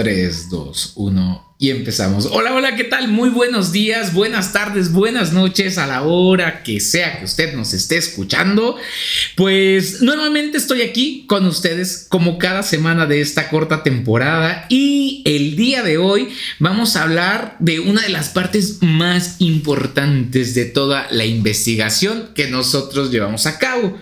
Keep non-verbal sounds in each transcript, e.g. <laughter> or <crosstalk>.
3, 2, 1 y empezamos. Hola, hola, ¿qué tal? Muy buenos días, buenas tardes, buenas noches a la hora que sea que usted nos esté escuchando. Pues nuevamente estoy aquí con ustedes como cada semana de esta corta temporada y el día de hoy vamos a hablar de una de las partes más importantes de toda la investigación que nosotros llevamos a cabo.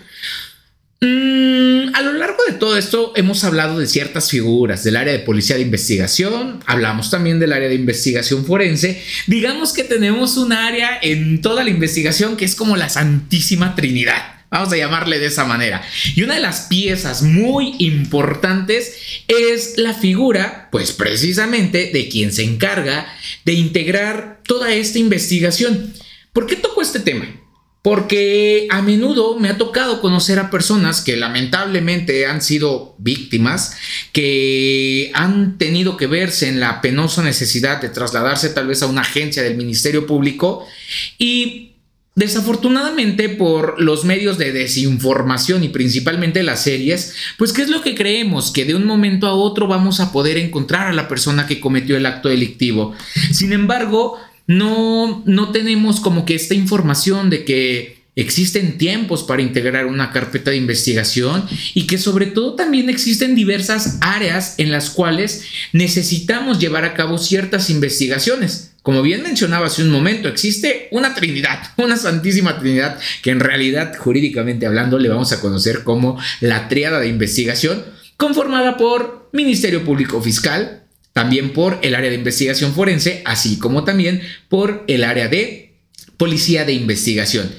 Mm, a lo largo de todo esto hemos hablado de ciertas figuras del área de policía de investigación, hablamos también del área de investigación forense, digamos que tenemos un área en toda la investigación que es como la Santísima Trinidad. Vamos a llamarle de esa manera. Y una de las piezas muy importantes es la figura, pues precisamente, de quien se encarga de integrar toda esta investigación. ¿Por qué toco este tema? Porque a menudo me ha tocado conocer a personas que lamentablemente han sido víctimas, que han tenido que verse en la penosa necesidad de trasladarse tal vez a una agencia del Ministerio Público y Desafortunadamente por los medios de desinformación y principalmente las series, pues ¿qué es lo que creemos? Que de un momento a otro vamos a poder encontrar a la persona que cometió el acto delictivo. Sin embargo, no, no tenemos como que esta información de que existen tiempos para integrar una carpeta de investigación y que sobre todo también existen diversas áreas en las cuales necesitamos llevar a cabo ciertas investigaciones. Como bien mencionaba hace un momento, existe una Trinidad, <laughs> una Santísima Trinidad, que en realidad jurídicamente hablando le vamos a conocer como la triada de investigación, conformada por Ministerio Público Fiscal, también por el área de investigación forense, así como también por el área de policía de investigación.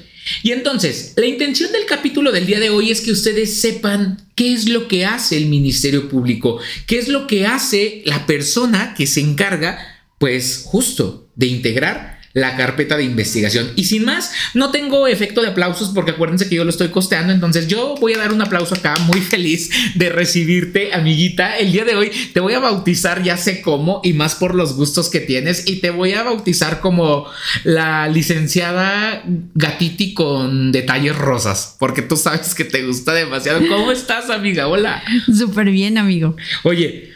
Y entonces, la intención del capítulo del día de hoy es que ustedes sepan qué es lo que hace el Ministerio Público, qué es lo que hace la persona que se encarga, pues justo, de integrar la carpeta de investigación. Y sin más, no tengo efecto de aplausos porque acuérdense que yo lo estoy costeando, entonces yo voy a dar un aplauso acá muy <laughs> feliz de recibirte, amiguita. El día de hoy te voy a bautizar, ya sé cómo, y más por los gustos que tienes, y te voy a bautizar como la licenciada Gatiti con detalles rosas, porque tú sabes que te gusta demasiado. ¿Cómo estás, amiga? Hola. Súper bien, amigo. Oye,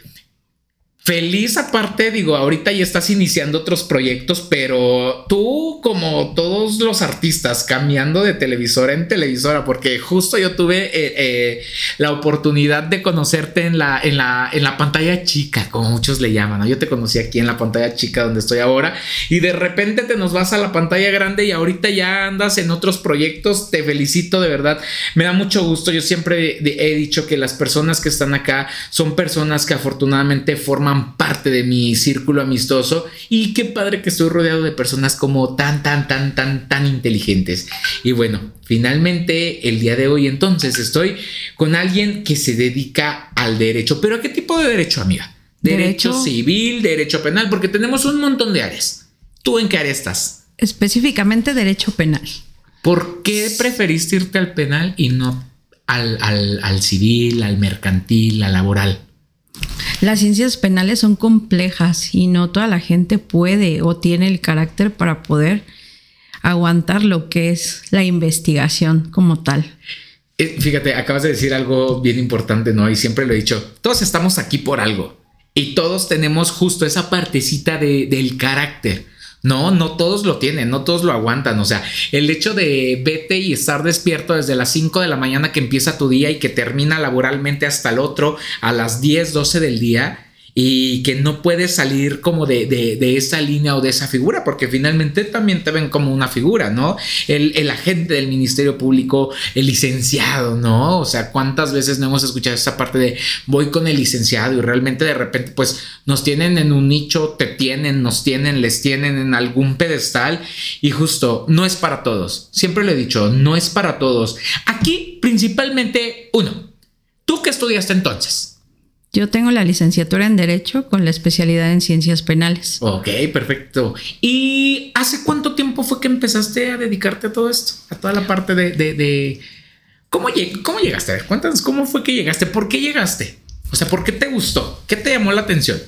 Feliz aparte, digo, ahorita ya estás iniciando otros proyectos, pero tú como todos los artistas cambiando de televisora en televisora, porque justo yo tuve eh, eh, la oportunidad de conocerte en la, en, la, en la pantalla chica, como muchos le llaman, Yo te conocí aquí en la pantalla chica donde estoy ahora y de repente te nos vas a la pantalla grande y ahorita ya andas en otros proyectos, te felicito de verdad, me da mucho gusto, yo siempre he dicho que las personas que están acá son personas que afortunadamente forman parte de mi círculo amistoso y qué padre que estoy rodeado de personas como tan, tan, tan, tan, tan inteligentes. Y bueno, finalmente el día de hoy entonces estoy con alguien que se dedica al derecho. ¿Pero a qué tipo de derecho, amiga? Derecho, derecho civil, derecho penal, porque tenemos un montón de áreas. ¿Tú en qué área estás? Específicamente derecho penal. ¿Por qué preferiste irte al penal y no al, al, al civil, al mercantil, al laboral? Las ciencias penales son complejas y no toda la gente puede o tiene el carácter para poder aguantar lo que es la investigación como tal. Eh, fíjate, acabas de decir algo bien importante, ¿no? Y siempre lo he dicho, todos estamos aquí por algo y todos tenemos justo esa partecita de, del carácter. No, no todos lo tienen, no todos lo aguantan. O sea, el hecho de vete y estar despierto desde las 5 de la mañana que empieza tu día y que termina laboralmente hasta el otro a las 10, 12 del día, y que no puedes salir como de, de, esa línea o de esa figura, porque finalmente también te ven como una figura, ¿no? El, el, agente del Ministerio Público, el licenciado, ¿no? O sea, ¿cuántas veces no hemos escuchado esa parte de voy con el licenciado y realmente de repente pues nos tienen en un nicho, te tienen, nos tienen, les tienen en algún pedestal y justo no es para todos. Siempre lo he dicho, no es para todos. Aquí principalmente uno, ¿tú qué estudiaste entonces? Yo tengo la licenciatura en Derecho con la especialidad en Ciencias Penales. Ok, perfecto. ¿Y hace cuánto tiempo fue que empezaste a dedicarte a todo esto? A toda la parte de... ¿Cómo, ¿Cómo llegaste? A ver, cuéntanos cómo fue que llegaste. ¿Por qué llegaste? O sea, ¿por qué te gustó? ¿Qué te llamó la atención?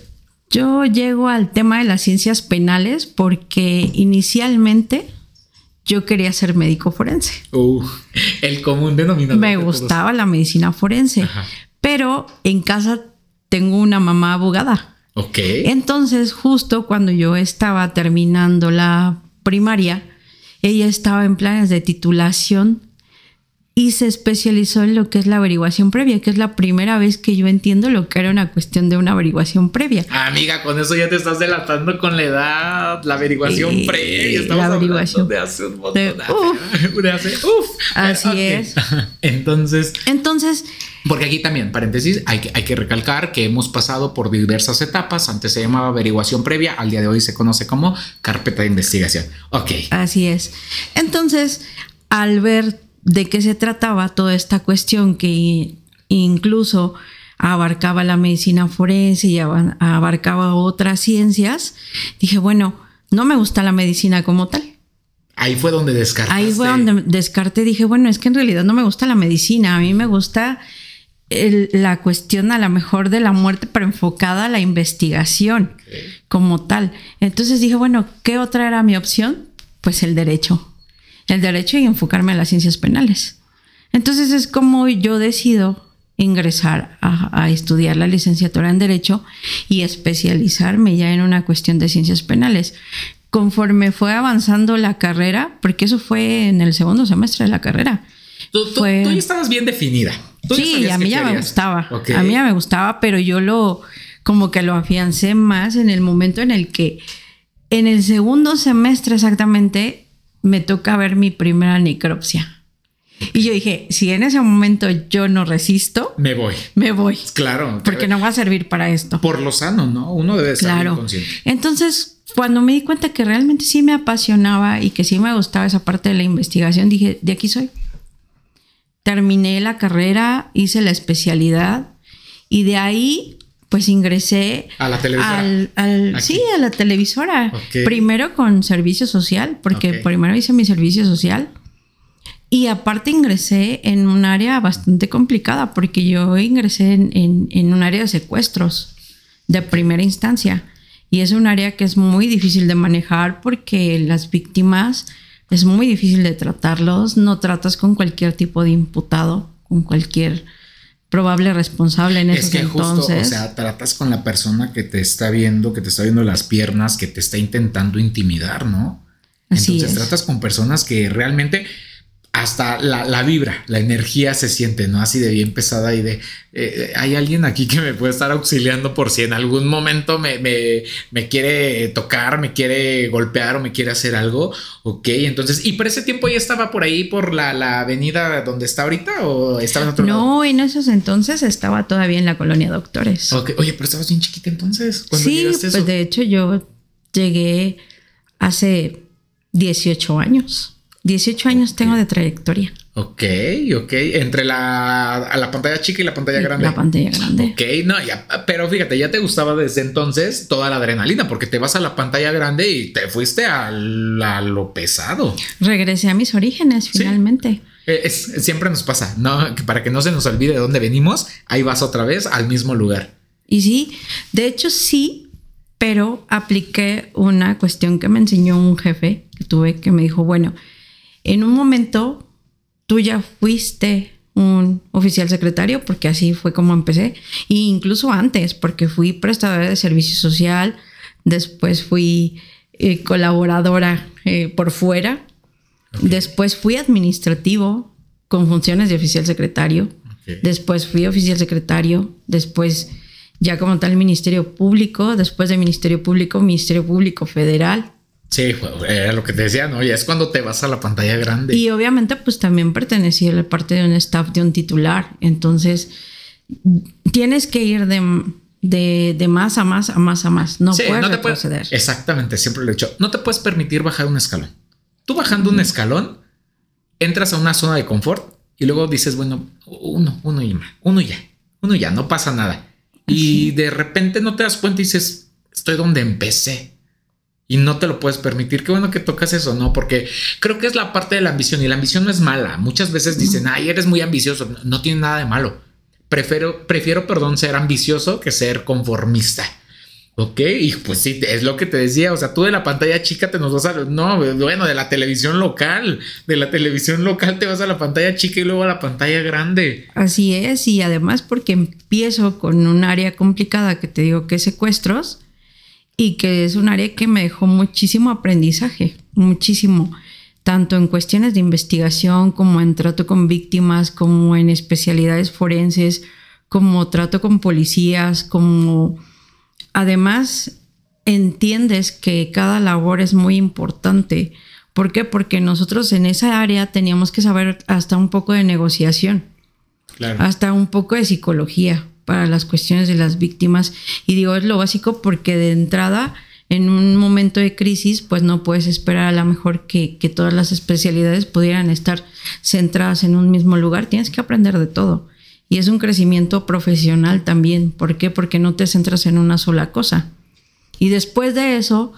Yo llego al tema de las ciencias penales porque inicialmente yo quería ser médico forense. Uh, el común denominador. Me gustaba la medicina forense, pero en casa tengo una mamá abogada. Ok. Entonces, justo cuando yo estaba terminando la primaria, ella estaba en planes de titulación y se especializó en lo que es la averiguación previa, que es la primera vez que yo entiendo lo que era una cuestión de una averiguación previa. Amiga, con eso ya te estás delatando con la edad, la averiguación Eh, previa. Estamos la hablando averiguación de hace un montón de- de, <laughs> de hace, uf. Así es. <laughs> Entonces, Entonces, porque aquí también, paréntesis, hay que, hay que recalcar que hemos pasado por diversas etapas. Antes se llamaba averiguación previa, al día de hoy se conoce como carpeta de investigación. Ok. Así es. Entonces, al ver de qué se trataba toda esta cuestión que incluso abarcaba la medicina forense y aba- abarcaba otras ciencias, dije, bueno, no me gusta la medicina como tal. Ahí fue donde descartaste. Ahí fue donde descarté, dije, bueno, es que en realidad no me gusta la medicina, a mí me gusta el- la cuestión a lo mejor de la muerte, pero enfocada a la investigación como tal. Entonces dije, bueno, ¿qué otra era mi opción? Pues el derecho. El derecho y enfocarme a las ciencias penales. Entonces es como yo decido ingresar a, a estudiar la licenciatura en Derecho y especializarme ya en una cuestión de ciencias penales. Conforme fue avanzando la carrera, porque eso fue en el segundo semestre de la carrera. Tú, tú- fue- tú ya estabas bien definida. Tú Sí, a mí ya me gustaba. A mí ya me gustaba, pero yo lo como que lo afiancé más en el momento en el que en el segundo semestre exactamente me toca ver mi primera necropsia. Y yo dije, si en ese momento yo no resisto, Me voy. me voy, Claro. porque no va a servir para esto. Por lo sano, ¿no? Uno debe bien Claro. consciente. Entonces, cuando me di cuenta que realmente sí me apasionaba y que sí me gustaba esa parte de la investigación, dije, de aquí soy. Terminé la carrera, hice la especialidad y de ahí pues ingresé A la televisora. al, al- sí, a la televisora. Ok. Primero con servicio social, porque Ok. primero hice mi servicio social. Y aparte ingresé en un área bastante complicada, porque yo ingresé en, en- en un área de secuestros de primera instancia. Y es un área que es muy difícil de manejar porque las víctimas es muy difícil de tratarlos. No tratas con cualquier tipo de imputado, con cualquier probable responsable en Es esos que justo, entonces. o sea, tratas con la persona que te está viendo, que te está viendo las piernas, que te está intentando intimidar, ¿no? Así Entonces es. tratas con personas que realmente hasta la, la vibra, la energía se siente, ¿no? Así de bien pesada y de, eh, hay alguien aquí que me puede estar auxiliando por si en algún momento me, me, me quiere tocar, me quiere golpear o me quiere hacer algo. Ok, entonces, ¿y por ese tiempo ya estaba por ahí, por la, la avenida donde está ahorita o estaba en otro lado? No, en esos entonces estaba todavía en la colonia Doctores. Ok, Oye, pero estabas bien chiquita entonces. Sí, pues eso? de hecho yo llegué hace 18 años. 18 años tengo de trayectoria. Ok, ok. Entre la, a la pantalla chica y la pantalla grande. La pantalla grande. Ok, no, ya, pero fíjate, ya te gustaba desde entonces toda la adrenalina, porque te vas a la pantalla grande y te fuiste a, la- a lo pesado. Regresé a mis orígenes finalmente. Eh, es- siempre nos pasa, ¿no? Que para que no se nos olvide de dónde venimos, ahí vas otra vez al mismo lugar. Y sí, de hecho sí, pero apliqué una cuestión que me enseñó un jefe que tuve que me dijo, bueno, en un momento tú ya fuiste un oficial secretario, porque así fue como empecé, e incluso antes, porque fui prestadora de servicio social, después fui eh, colaboradora eh, por fuera, después fui administrativo con funciones de oficial secretario, después fui oficial secretario, después ya como tal Ministerio Público, después de Ministerio Público, Ministerio Público Federal. Sí, fue- era lo que te decía, ¿no? Ya es cuando te vas a la pantalla grande. Y obviamente pues también pertenecía a la parte de un staff de un titular. Entonces tienes que ir de, de, de más a más a más a más. No Sí, puedes no te retroceder. Exactamente, siempre lo he dicho. No te puedes permitir bajar un escalón. Tú bajando un escalón, entras a una zona de confort y luego dices, bueno, uno, uno y más, uno ya, uno ya, no pasa nada. Y de repente no te das cuenta y dices, estoy donde empecé. Y no te lo puedes permitir. Qué bueno que tocas eso, ¿no? Porque creo que es la parte de la ambición y la ambición no es mala. Muchas veces dicen, ay, eres muy ambicioso. No, no tiene nada de malo. Prefiero, prefiero, perdón, ser ambicioso que ser conformista. Ok, y pues sí, es lo que te decía, o sea, tú de la pantalla chica te nos vas a... No, bueno, de la televisión local, de la televisión local te vas a la pantalla chica y luego a la pantalla grande. Así es, y además porque empiezo con un área complicada que te digo que es secuestros y que es un área que me dejó muchísimo aprendizaje, muchísimo, tanto en cuestiones de investigación como en trato con víctimas, como en especialidades forenses, como trato con policías, como además entiendes que cada labor es muy importante. ¿Por qué? Porque nosotros en esa área teníamos que saber hasta un poco de negociación, hasta un poco de psicología para las cuestiones de las víctimas. Y digo, es lo básico porque de entrada, en un momento de crisis, pues no puedes esperar a lo mejor que, que todas las especialidades pudieran estar centradas en un mismo lugar. Tienes que aprender de todo. Y es un crecimiento profesional también. ¿Por qué? Porque no te centras en una sola cosa. Y después de eso,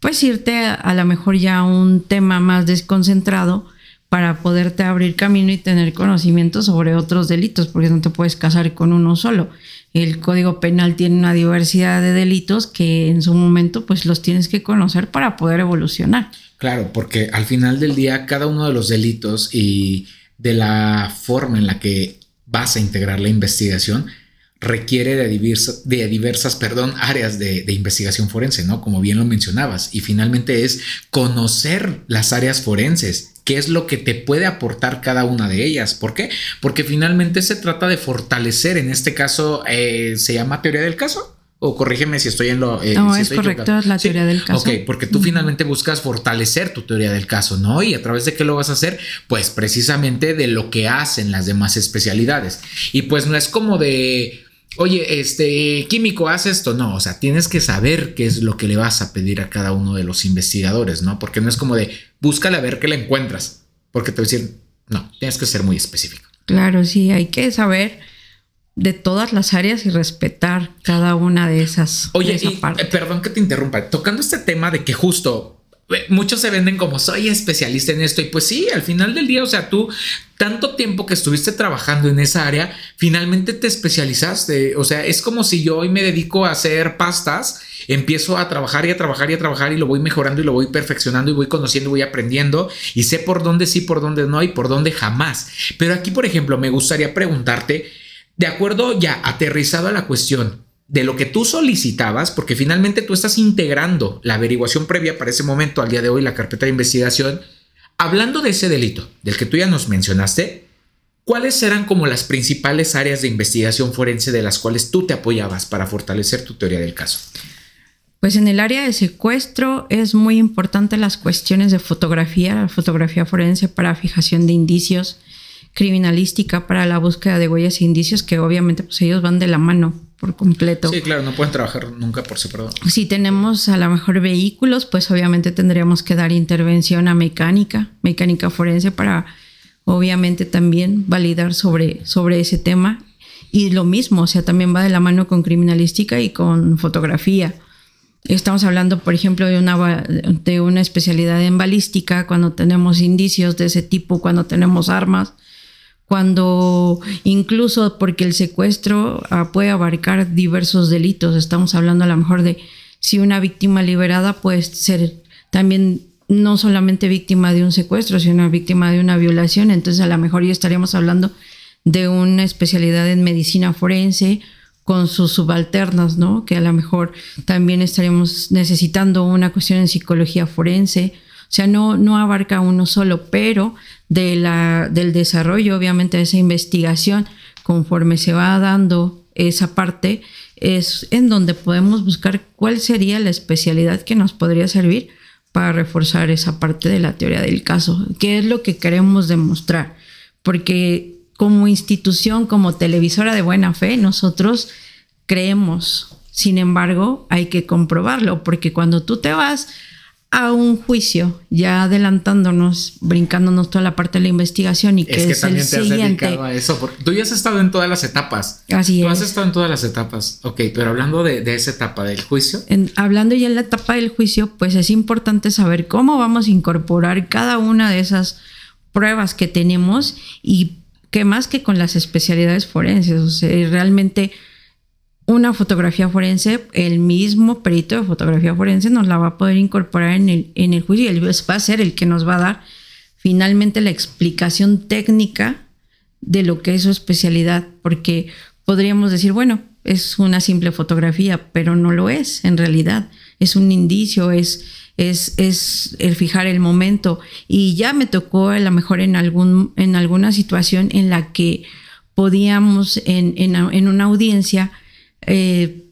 pues irte a, lo mejor ya a un tema más desconcentrado para poderte abrir camino y tener conocimiento sobre otros delitos, porque no te puedes casar con uno solo. El Código Penal tiene una diversidad de delitos que en su momento pues los tienes que conocer para poder evolucionar. Claro, porque al final del día cada uno de los delitos y de la forma en la que vas a integrar la investigación, requiere de, diversas, de diversas perdón, áreas de, de, investigación forense, ¿no? Como bien lo mencionabas. Y finalmente es conocer las áreas forenses, qué es lo que te puede aportar cada una de ellas. ¿Por qué? Porque finalmente se trata de fortalecer, en este caso, eh, se llama teoría del caso. O corrígeme si estoy en lo. Eh, no, es correcto, es la teoría del caso. Ok, porque tú finalmente buscas fortalecer tu teoría del caso, ¿no? Y a través de qué lo vas a hacer? Pues precisamente de lo que hacen las demás especialidades. Y pues no es como de. Oye, este químico, haz esto. No, o sea, tienes que saber qué es lo que le vas a pedir a cada uno de los investigadores, ¿no? Porque no es como de búscale a ver qué le encuentras. Porque te voy a decir, no, tienes que ser muy específico. Claro, sí, hay que saber de todas las áreas y respetar cada una de esas. Oye, eh, perdón que te interrumpa, tocando este tema de que justo muchos se venden como soy especialista en esto y pues sí, al final del día, o sea, tú tanto tiempo que estuviste trabajando en esa área, finalmente te especializaste, o sea, es como si yo hoy me dedico a hacer pastas, empiezo a trabajar y a trabajar y a trabajar y lo voy mejorando y lo voy perfeccionando y voy conociendo y voy aprendiendo y sé por dónde sí, por dónde no y por dónde jamás. Pero aquí, por ejemplo, me gustaría preguntarte, de acuerdo ya aterrizado a la cuestión de lo que tú solicitabas, porque finalmente tú estás integrando la averiguación previa para ese momento, al día de hoy, la carpeta de investigación, hablando de ese delito del que tú ya nos mencionaste, ¿cuáles eran como las principales áreas de investigación forense de las cuales tú te apoyabas para fortalecer tu teoría del caso? Pues en el área de secuestro es muy importante las cuestiones de fotografía, la fotografía forense para fijación de indicios, criminalística para la búsqueda de huellas e indicios que obviamente pues ellos van de la mano por completo. Sí, claro, no pueden trabajar nunca por separado. Si tenemos a lo mejor vehículos, pues obviamente tendríamos que dar intervención a mecánica, mecánica forense para obviamente también validar sobre, sobre ese tema. Y lo mismo, o sea, también va de la mano con criminalística y con fotografía. Estamos hablando, por ejemplo, de una, de una especialidad en balística, cuando tenemos indicios de ese tipo, cuando tenemos armas, cuando incluso porque el secuestro ah, puede abarcar diversos delitos, estamos hablando a lo mejor de si una víctima liberada puede ser también no solamente víctima de un secuestro, sino víctima de una violación, entonces a lo mejor ya estaríamos hablando de una especialidad en medicina forense con sus subalternas, ¿no? Que a lo mejor también estaríamos necesitando una cuestión en psicología forense, sea, no, no abarca uno solo, pero de la, del desarrollo, obviamente, de esa investigación, conforme se va dando esa parte, es en donde podemos buscar cuál sería la especialidad que nos podría servir para reforzar esa parte de la teoría del caso, qué es lo que queremos demostrar, porque como institución, como televisora de buena fe, nosotros creemos, sin embargo, hay que comprobarlo, porque cuando tú te vas a un juicio, ya adelantándonos, brincándonos toda la parte de la investigación y que es, que también te has dedicado a eso. Porque tú ya has estado en todas las etapas. Así tú has estado en todas las etapas. Ok, pero hablando de, esa etapa del juicio. hablando ya en la etapa del juicio, pues es importante saber cómo vamos a incorporar cada una de esas pruebas que tenemos y que más que con las especialidades forenses, o sea, realmente una fotografía forense, el mismo perito de fotografía forense nos la va a poder incorporar en el, en el juicio y él va a ser el que nos va a dar finalmente la explicación técnica de lo que es su especialidad, porque podríamos decir, bueno, es una simple fotografía, pero no lo es en realidad. Es un indicio, es, es, es el fijar el momento. Y ya me tocó a lo mejor en, algún, en alguna situación en la que podíamos en, en, una audiencia eh,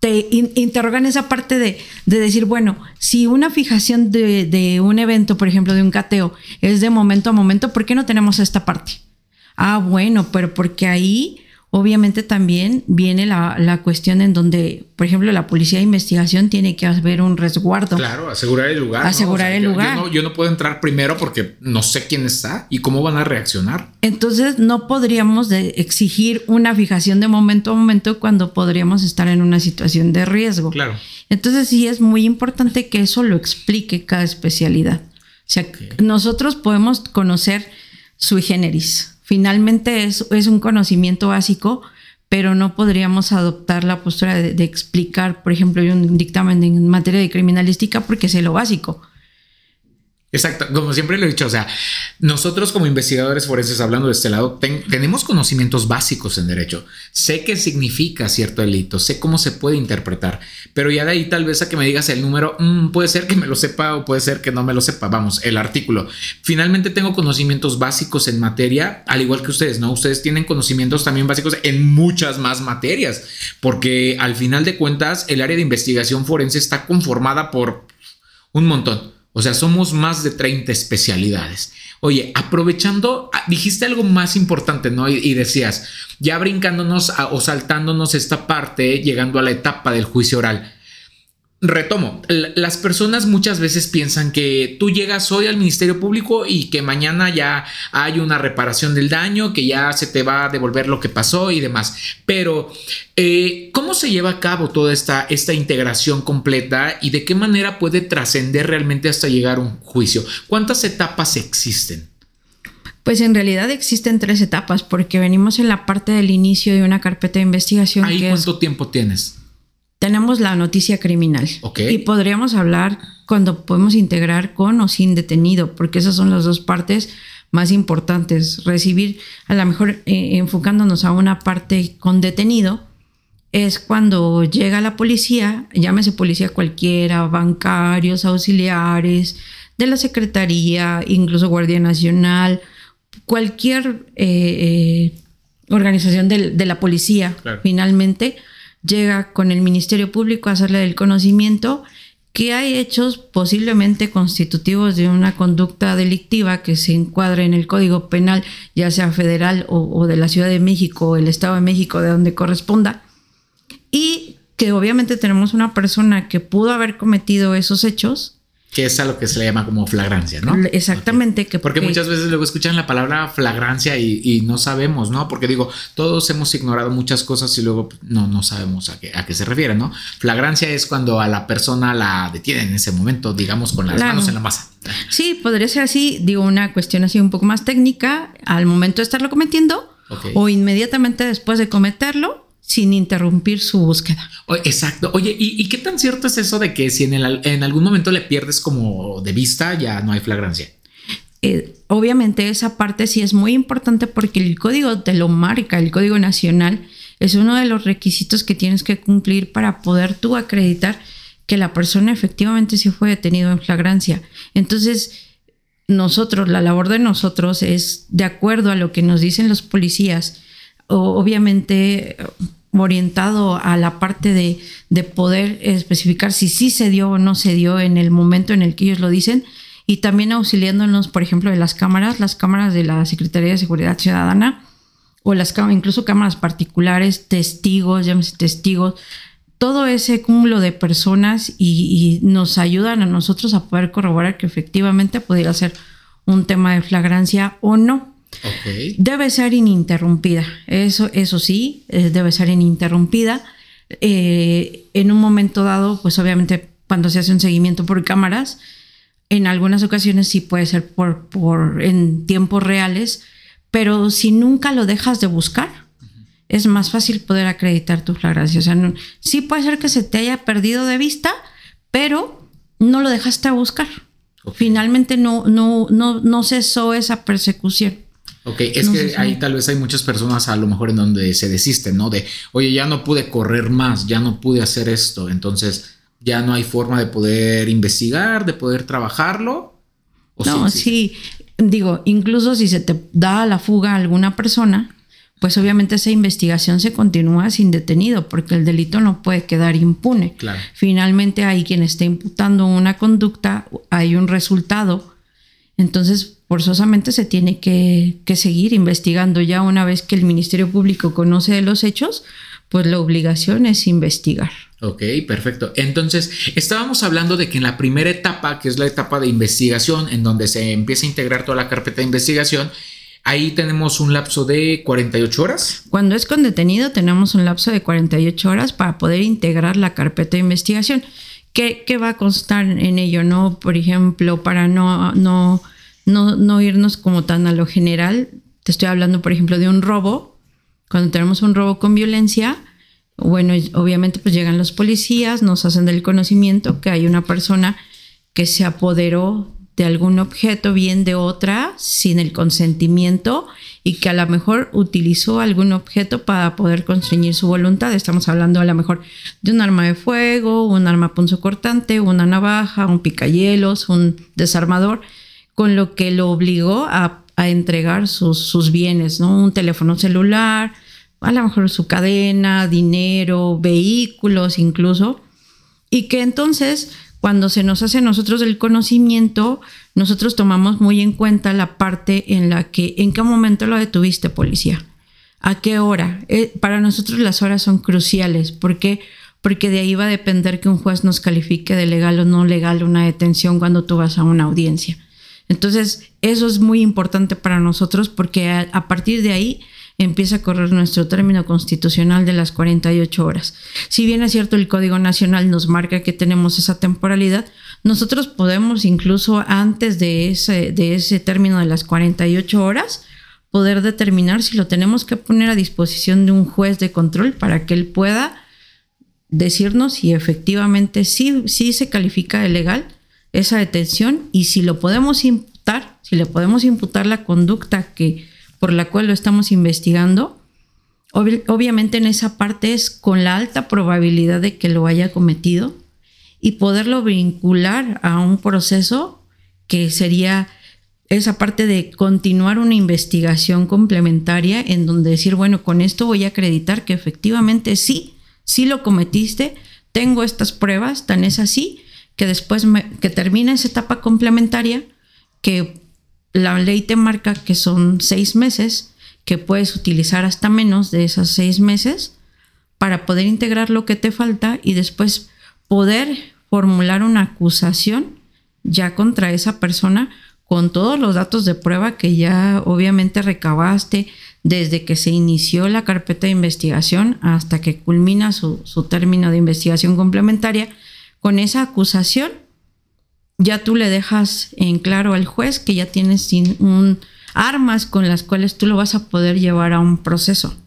te interrogan esa parte de, de, decir, bueno, si una fijación de, de, un evento, por ejemplo, de un cateo, es de momento a momento, ¿por qué no tenemos esta parte? Ah, bueno, pero porque ahí Obviamente también viene la, cuestión en donde, por ejemplo, la policía de investigación tiene que haber un resguardo. Claro, asegurar el lugar. Asegurar el lugar. Yo no, puedo entrar primero porque no sé quién está y cómo van a reaccionar. Entonces no podríamos exigir una fijación de momento a momento cuando podríamos estar en una situación de riesgo. Claro. Entonces sí es muy importante que eso lo explique cada especialidad. O sea, nosotros podemos conocer sui generis Finalmente es, es un conocimiento básico, pero no podríamos adoptar la postura de, explicar, por ejemplo, un dictamen en materia de criminalística porque es lo básico. Exacto, como siempre lo he dicho, o sea, nosotros como investigadores forenses, hablando de este lado, tenemos conocimientos básicos en derecho. Sé qué significa cierto delito, sé cómo se puede interpretar, pero ya de ahí tal vez a que me digas el número, mm, puede ser que me lo sepa o puede ser que no me lo sepa, vamos, el artículo. Finalmente tengo conocimientos básicos en materia, al igual que ustedes, ¿no? Ustedes tienen conocimientos también básicos en muchas más materias, porque al final de cuentas el área de investigación forense está conformada por un montón. O sea, somos más de 30 especialidades. Oye, aprovechando, ah, dijiste algo más importante, ¿no? Y, decías, ya brincándonos o saltándonos esta parte, llegando a la etapa del juicio oral retomo, las personas muchas veces piensan que tú llegas hoy al Ministerio Público y que mañana ya hay una reparación del daño, que ya se te va a devolver lo que pasó y demás. Pero, eh, ¿cómo se lleva a cabo toda esta, esta integración completa y de qué manera puede trascender realmente hasta llegar a un juicio? ¿Cuántas etapas existen? Pues en realidad existen tres etapas porque venimos en la parte del inicio de una carpeta de investigación. ¿Ahí cuánto tiempo tienes? Tenemos la noticia criminal. Y podríamos hablar cuando podemos integrar con o sin detenido, porque esas son las dos partes más importantes. Recibir, a lo mejor eh, enfocándonos a una parte con detenido, es cuando llega la policía, llámese policía cualquiera, bancarios, auxiliares, de la Secretaría, incluso Guardia Nacional, cualquier eh, eh, organización de, la policía, finalmente llega con el Ministerio Público a hacerle el conocimiento que hay hechos posiblemente constitutivos de una conducta delictiva que se encuadre en el Código Penal, ya sea federal o, de la Ciudad de México o el Estado de México, de donde corresponda, y que obviamente tenemos una persona que pudo haber cometido esos hechos que es a lo que se le llama como flagrancia, ¿no? Exactamente. Que, porque muchas veces luego escuchan la palabra flagrancia y, no sabemos, ¿no? Porque digo, todos hemos ignorado muchas cosas y luego no, no sabemos a qué, a qué se refiere, ¿no? Flagrancia es cuando a la persona la detienen en ese momento, digamos, con las manos en la masa. Sí, podría ser así, digo, una cuestión así un poco más técnica, al momento de estarlo cometiendo o inmediatamente después de cometerlo sin interrumpir su búsqueda. Exacto. Oye, ¿y, qué tan cierto es eso de que si en, en, algún momento le pierdes como de vista, ya no hay flagrancia? Eh, obviamente esa parte sí es muy importante porque el código te lo marca, el código nacional es uno de los requisitos que tienes que cumplir para poder tú acreditar que la persona efectivamente sí fue detenido en flagrancia. Entonces, nosotros, la labor de nosotros es, de acuerdo a lo que nos dicen los policías, obviamente orientado a la parte de, de, poder especificar si sí se dio o no se dio en el momento en el que ellos lo dicen y también auxiliándonos, por ejemplo, de las cámaras, las cámaras de la Secretaría de Seguridad Ciudadana o las incluso cámaras particulares, testigos, llámese testigos, todo ese cúmulo de personas y, y, nos ayudan a nosotros a poder corroborar que efectivamente pudiera ser un tema de flagrancia o no. Debe ser ininterrumpida, eso, eso sí, eh, debe ser ininterrumpida. Eh, en un momento dado, pues obviamente cuando se hace un seguimiento por cámaras, en algunas ocasiones sí puede ser por, por en tiempos reales, pero si nunca lo dejas de buscar, es más fácil poder acreditar tu flagrancia. O sea, sí puede ser que se te haya perdido de vista, pero no lo dejaste a buscar. Finalmente no, no, no, no cesó esa persecución. Ok, es que ahí tal vez hay muchas personas a lo mejor en donde se desisten, ¿no? De, oye, ya no pude correr más, ya no pude hacer esto, entonces ya no hay forma de poder investigar, de poder trabajarlo. no, sí, digo, incluso si se te da la fuga a alguna persona, pues obviamente esa investigación se continúa sin detenido, porque el delito no puede quedar impune. Finalmente hay quien está imputando una conducta, hay un resultado, entonces forzosamente se tiene que, que seguir investigando. Ya una vez que el Ministerio Público conoce de los hechos, pues la obligación es investigar. Ok, perfecto. Entonces, estábamos hablando de que en la primera etapa, que es la etapa de investigación, en donde se empieza a integrar toda la carpeta de investigación, ahí tenemos un lapso de 48 horas. Cuando es con detenido, tenemos un lapso de 48 horas para poder integrar la carpeta de investigación. ¿Qué, qué va a constar en ello? No, por ejemplo, para no, no no, no irnos como tan a lo general. Te estoy hablando, por ejemplo, de un robo. Cuando tenemos un robo con violencia, bueno, obviamente pues llegan los policías, nos hacen del conocimiento que hay una persona que se apoderó de algún objeto, bien de otra, sin el consentimiento y que a lo mejor utilizó algún objeto para poder constreñir su voluntad. Estamos hablando a lo mejor de un arma de fuego, un arma punzocortante, una navaja, un picayelos, un desarmador con lo que lo obligó a, entregar sus, bienes, ¿no? Un teléfono celular, a lo mejor su cadena, dinero, vehículos incluso, y que entonces cuando se nos hace a nosotros el conocimiento, nosotros tomamos muy en cuenta la parte en la que, ¿en qué momento lo detuviste, policía? ¿A qué hora? Eh, para nosotros las horas son cruciales. ¿Por qué? Porque de ahí va a depender que un juez nos califique de legal o no legal una detención cuando tú vas a una audiencia. Entonces, eso es muy importante para nosotros porque a, partir de ahí empieza a correr nuestro término constitucional de las 48 horas. Si bien es cierto el Código Nacional nos marca que tenemos esa temporalidad, nosotros podemos incluso antes de ese, de ese término de las 48 horas poder determinar si lo tenemos que poner a disposición de un juez de control para que él pueda decirnos si efectivamente sí, sí se califica de legal esa detención y si lo podemos imputar, si le podemos imputar la conducta que por la cual lo estamos investigando, obviamente en esa parte es con la alta probabilidad de que lo haya cometido y poderlo vincular a un proceso que sería esa parte de continuar una investigación complementaria en donde decir, bueno, con esto voy a acreditar que efectivamente sí, sí lo cometiste, tengo estas pruebas, tan es así que después que termina esa etapa complementaria, que la ley te marca que son seis meses, que puedes utilizar hasta menos de esos seis meses para poder integrar lo que te falta y después poder formular una acusación ya contra esa persona con todos los datos de prueba que ya obviamente recabaste desde que se inició la carpeta de investigación hasta que culmina su, su término de investigación complementaria con esa acusación, ya tú le dejas en claro al juez que ya tienes un, armas con las cuales tú lo vas a poder llevar a un proceso.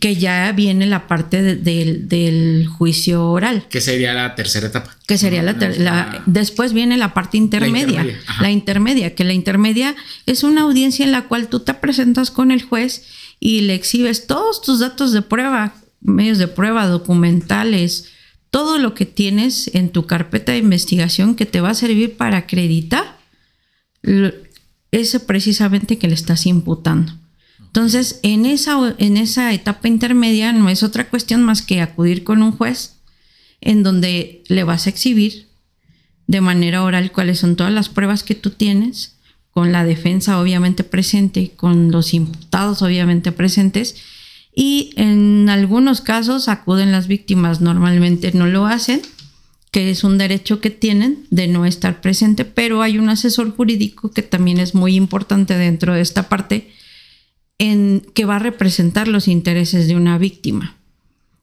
Que ya viene la parte del juicio oral. Que sería la tercera etapa. Que sería la, Después viene la parte intermedia. La intermedia, que la intermedia es una audiencia en la cual tú te presentas con el juez y le exhibes todos tus datos de prueba, medios de prueba, documentales, todo lo que tienes en tu carpeta de investigación que te va a servir para acreditar eso precisamente que le estás imputando. Entonces, en esa, en esa etapa intermedia no es otra cuestión más que acudir con un juez en donde le vas a exhibir de manera oral cuáles son todas las pruebas que tú tienes, con la defensa obviamente presente, con los imputados obviamente presentes, y en algunos casos acuden las víctimas, normalmente no lo hacen, que es un derecho que tienen de no estar presente, pero hay un asesor jurídico que también es muy importante dentro de esta parte, en que va a representar los intereses de una víctima.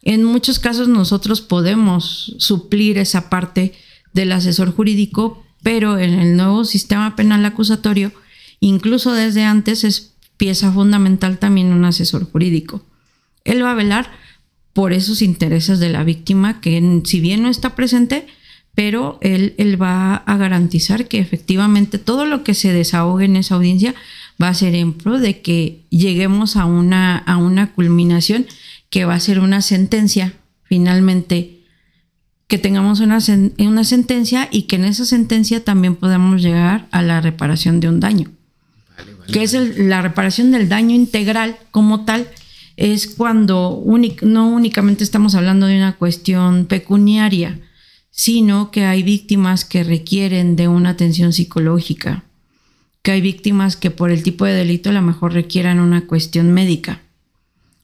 En muchos casos nosotros podemos suplir esa parte del asesor jurídico, pero en el nuevo sistema penal acusatorio, incluso desde antes es pieza fundamental también un asesor jurídico él va a velar por esos intereses de la víctima que si bien no está presente, pero él, él va a garantizar que efectivamente todo lo que se desahogue en esa audiencia va a ser en pro de que lleguemos a una, a una culminación que va a ser una sentencia finalmente que tengamos una, una sentencia y que en esa sentencia también podamos llegar a la reparación de un daño. que es la reparación del daño integral como tal, es cuando no únicamente estamos hablando de una cuestión pecuniaria, sino que hay víctimas que requieren de una atención psicológica, que hay víctimas que por el tipo de delito a lo mejor requieran una cuestión médica.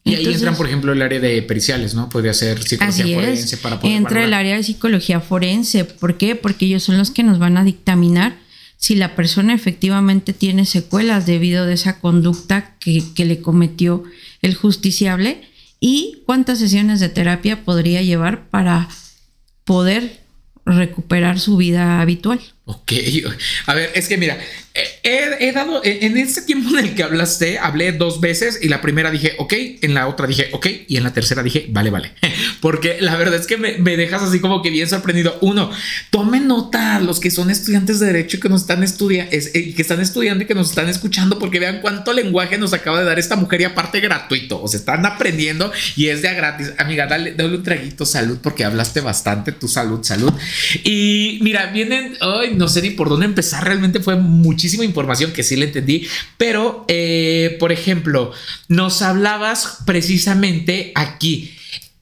Y ahí entran, por ejemplo, el área de periciales, ¿no? Podría ser psicología forense para poder. Entra el área de psicología forense. ¿Por qué? Porque ellos son los que nos van a dictaminar si la persona efectivamente tiene secuelas debido a esa conducta que, que le cometió el justiciable y cuántas sesiones de terapia podría llevar para poder recuperar su vida habitual. Ok, a ver, es que mira, he, dado, en este tiempo en el que hablaste, hablé dos veces y la primera dije, ok, en la otra dije, ok, y en la tercera dije, vale, vale. <laughs> Porque la verdad es que me, dejas así como que bien sorprendido. Uno, tomen nota los que son estudiantes de derecho y que nos están estudiando, eh, que están estudiando y que nos están escuchando, porque vean cuánto lenguaje nos acaba de dar esta mujer y aparte gratuito. O sea, están aprendiendo y es de gratis. Amiga, dale, dale un traguito, salud, porque hablaste bastante, tu salud, salud. Y mira, vienen, ay, no sé ni por dónde empezar, realmente fue muchísima información que sí le entendí, pero, eh, por ejemplo, nos hablabas precisamente aquí.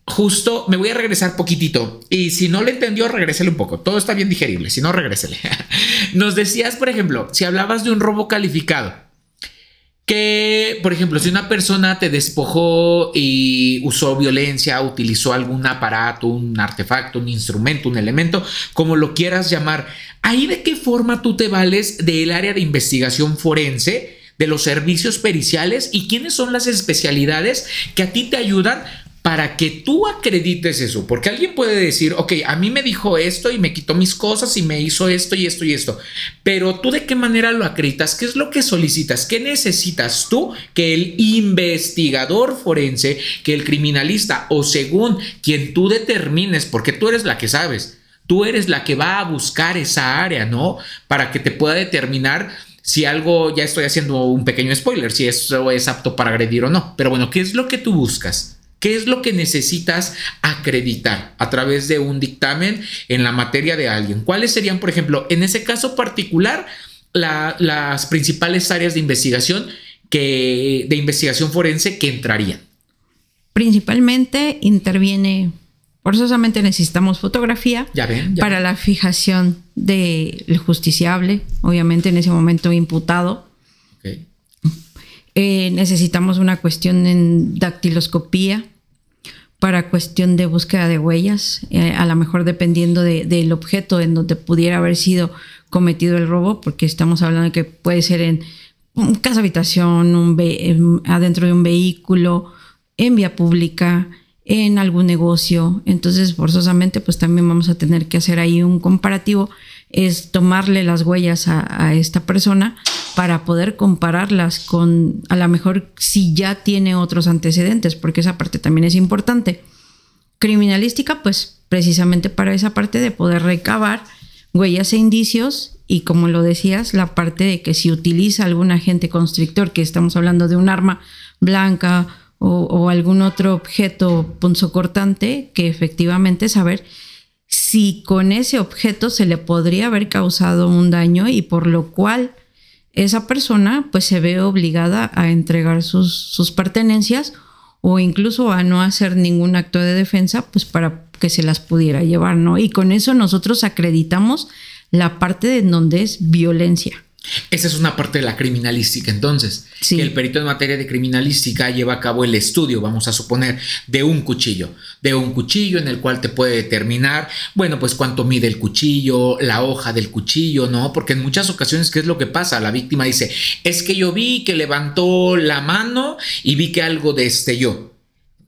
Justo me voy a regresar poquitito y si no le entendió, regrésele un poco. Todo está bien digerible, si no, regrésele. <laughs> Nos decías, por ejemplo, si hablabas de un robo calificado, que, por ejemplo, si una persona te despojó y usó violencia, utilizó algún aparato, un artefacto, un instrumento, un elemento, como lo quieras llamar, ahí de qué forma tú te vales del área de investigación forense, de los servicios periciales y quiénes son las especialidades que a ti te ayudan para que tú acredites eso, porque alguien puede decir, ok, a mí me dijo esto y me quitó mis cosas y me hizo esto y esto y esto, pero tú de qué manera lo acreditas, qué es lo que solicitas, qué necesitas tú que el investigador forense, que el criminalista o según quien tú determines, porque tú eres la que sabes, tú eres la que va a buscar esa área, ¿no? Para que te pueda determinar si algo, ya estoy haciendo un pequeño spoiler, si eso es apto para agredir o no, pero bueno, ¿qué es lo que tú buscas? ¿Qué es lo que necesitas acreditar a través de un dictamen en la materia de alguien? ¿Cuáles serían, por ejemplo, en ese caso particular, las principales áreas de investigación que, de investigación forense que entrarían? Principalmente interviene, forzosamente necesitamos fotografía para la fijación del justiciable, obviamente en ese momento imputado. Eh, necesitamos una cuestión en dactiloscopía para cuestión de búsqueda de huellas, eh, a lo mejor dependiendo del objeto en donde pudiera haber sido cometido el robo, porque estamos hablando de que puede ser en casa habitación, un adentro de un vehículo, en vía pública, en algún negocio. Entonces, forzosamente, pues también vamos a tener que hacer ahí un comparativo, es tomarle las huellas a esta persona para poder compararlas con a lo mejor si ya tiene otros antecedentes, porque esa parte también es importante. Criminalística, pues precisamente para esa parte de poder recabar huellas e indicios y como lo decías, la parte de que si utiliza algún agente constrictor, que estamos hablando de un arma blanca o, algún otro objeto punzocortante, que efectivamente saber si con ese objeto se le podría haber causado un daño y por lo cual esa persona pues se ve obligada a entregar sus, sus pertenencias o incluso a no hacer ningún acto de defensa pues para que se las pudiera llevar, ¿no? Y con eso nosotros acreditamos la parte de donde es violencia. Esa es una parte de la criminalística, entonces, que el perito en materia de criminalística lleva a cabo el estudio, vamos a suponer, de un cuchillo, de un cuchillo en el cual te puede determinar, bueno, pues cuánto mide el cuchillo, la hoja del cuchillo, ¿no? Porque en muchas ocasiones, ¿qué es lo que pasa? La víctima dice, es que yo vi que levantó la mano y vi que algo destelló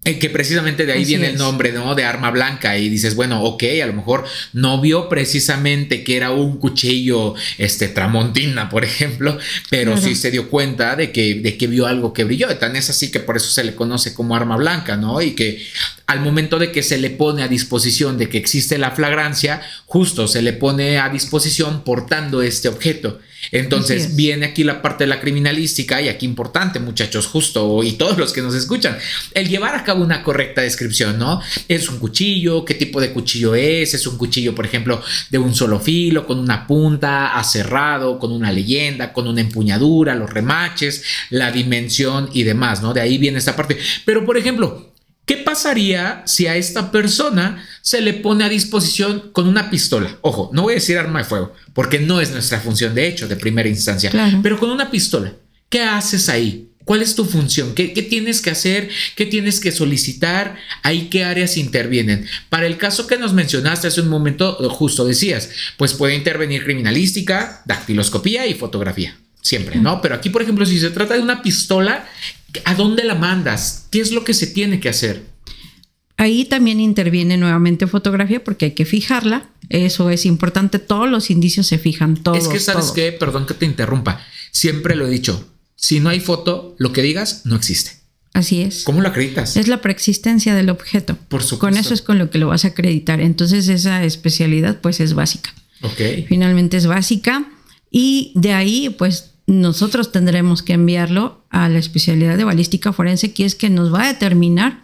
Eh, que precisamente de ahí viene el nombre, ¿no? De arma blanca y dices, bueno, ok, a lo mejor no vio precisamente que era un cuchillo, este, tramontina, por ejemplo, pero sí se dio cuenta de que, de que vio algo que brilló. Tan es así que por eso se le conoce como arma blanca, ¿no? Y que al momento de que se le pone a disposición de que existe la flagrancia, justo se le pone a disposición portando este objeto. Entonces viene aquí la parte de la criminalística y aquí importante muchachos, justo y todos los que nos escuchan, el llevar a cabo una correcta descripción, ¿no? Es un cuchillo, qué tipo de cuchillo es, es un cuchillo, por ejemplo, de un solo filo, con una punta, aserrado, con una leyenda, con una empuñadura, los remaches, la dimensión y demás, ¿no? De ahí viene esta parte. Pero, por ejemplo, ¿Qué pasaría si a esta persona se le pone a disposición con una pistola? Ojo, no voy a decir arma de fuego, porque no es nuestra función, de hecho, de primera instancia, pero con una pistola. ¿Qué haces ahí? ¿Cuál es tu función? ¿Qué, tienes que hacer? ¿Qué tienes que solicitar? ¿Ahí qué áreas intervienen? Para el caso que nos mencionaste hace un momento, justo decías, pues puede intervenir criminalística, dactiloscopía y fotografía. Siempre, ¿no? Pero aquí, por ejemplo, si se trata de una pistola, ¿A dónde la mandas? ¿Qué es lo que se tiene que hacer? Ahí también interviene nuevamente fotografía porque hay que fijarla. Eso es importante. Todos los indicios se fijan. Todos, es que sabes qué, perdón que te interrumpa. Siempre lo he dicho. Si no hay foto, lo que digas no existe. Así es. ¿Cómo lo acreditas? Es la preexistencia del objeto. Por supuesto. Con eso es con lo que lo vas a acreditar. Entonces esa especialidad pues es básica. Ok. Finalmente es básica. Y de ahí pues nosotros tendremos que enviarlo a la especialidad de balística forense, que es que nos va a determinar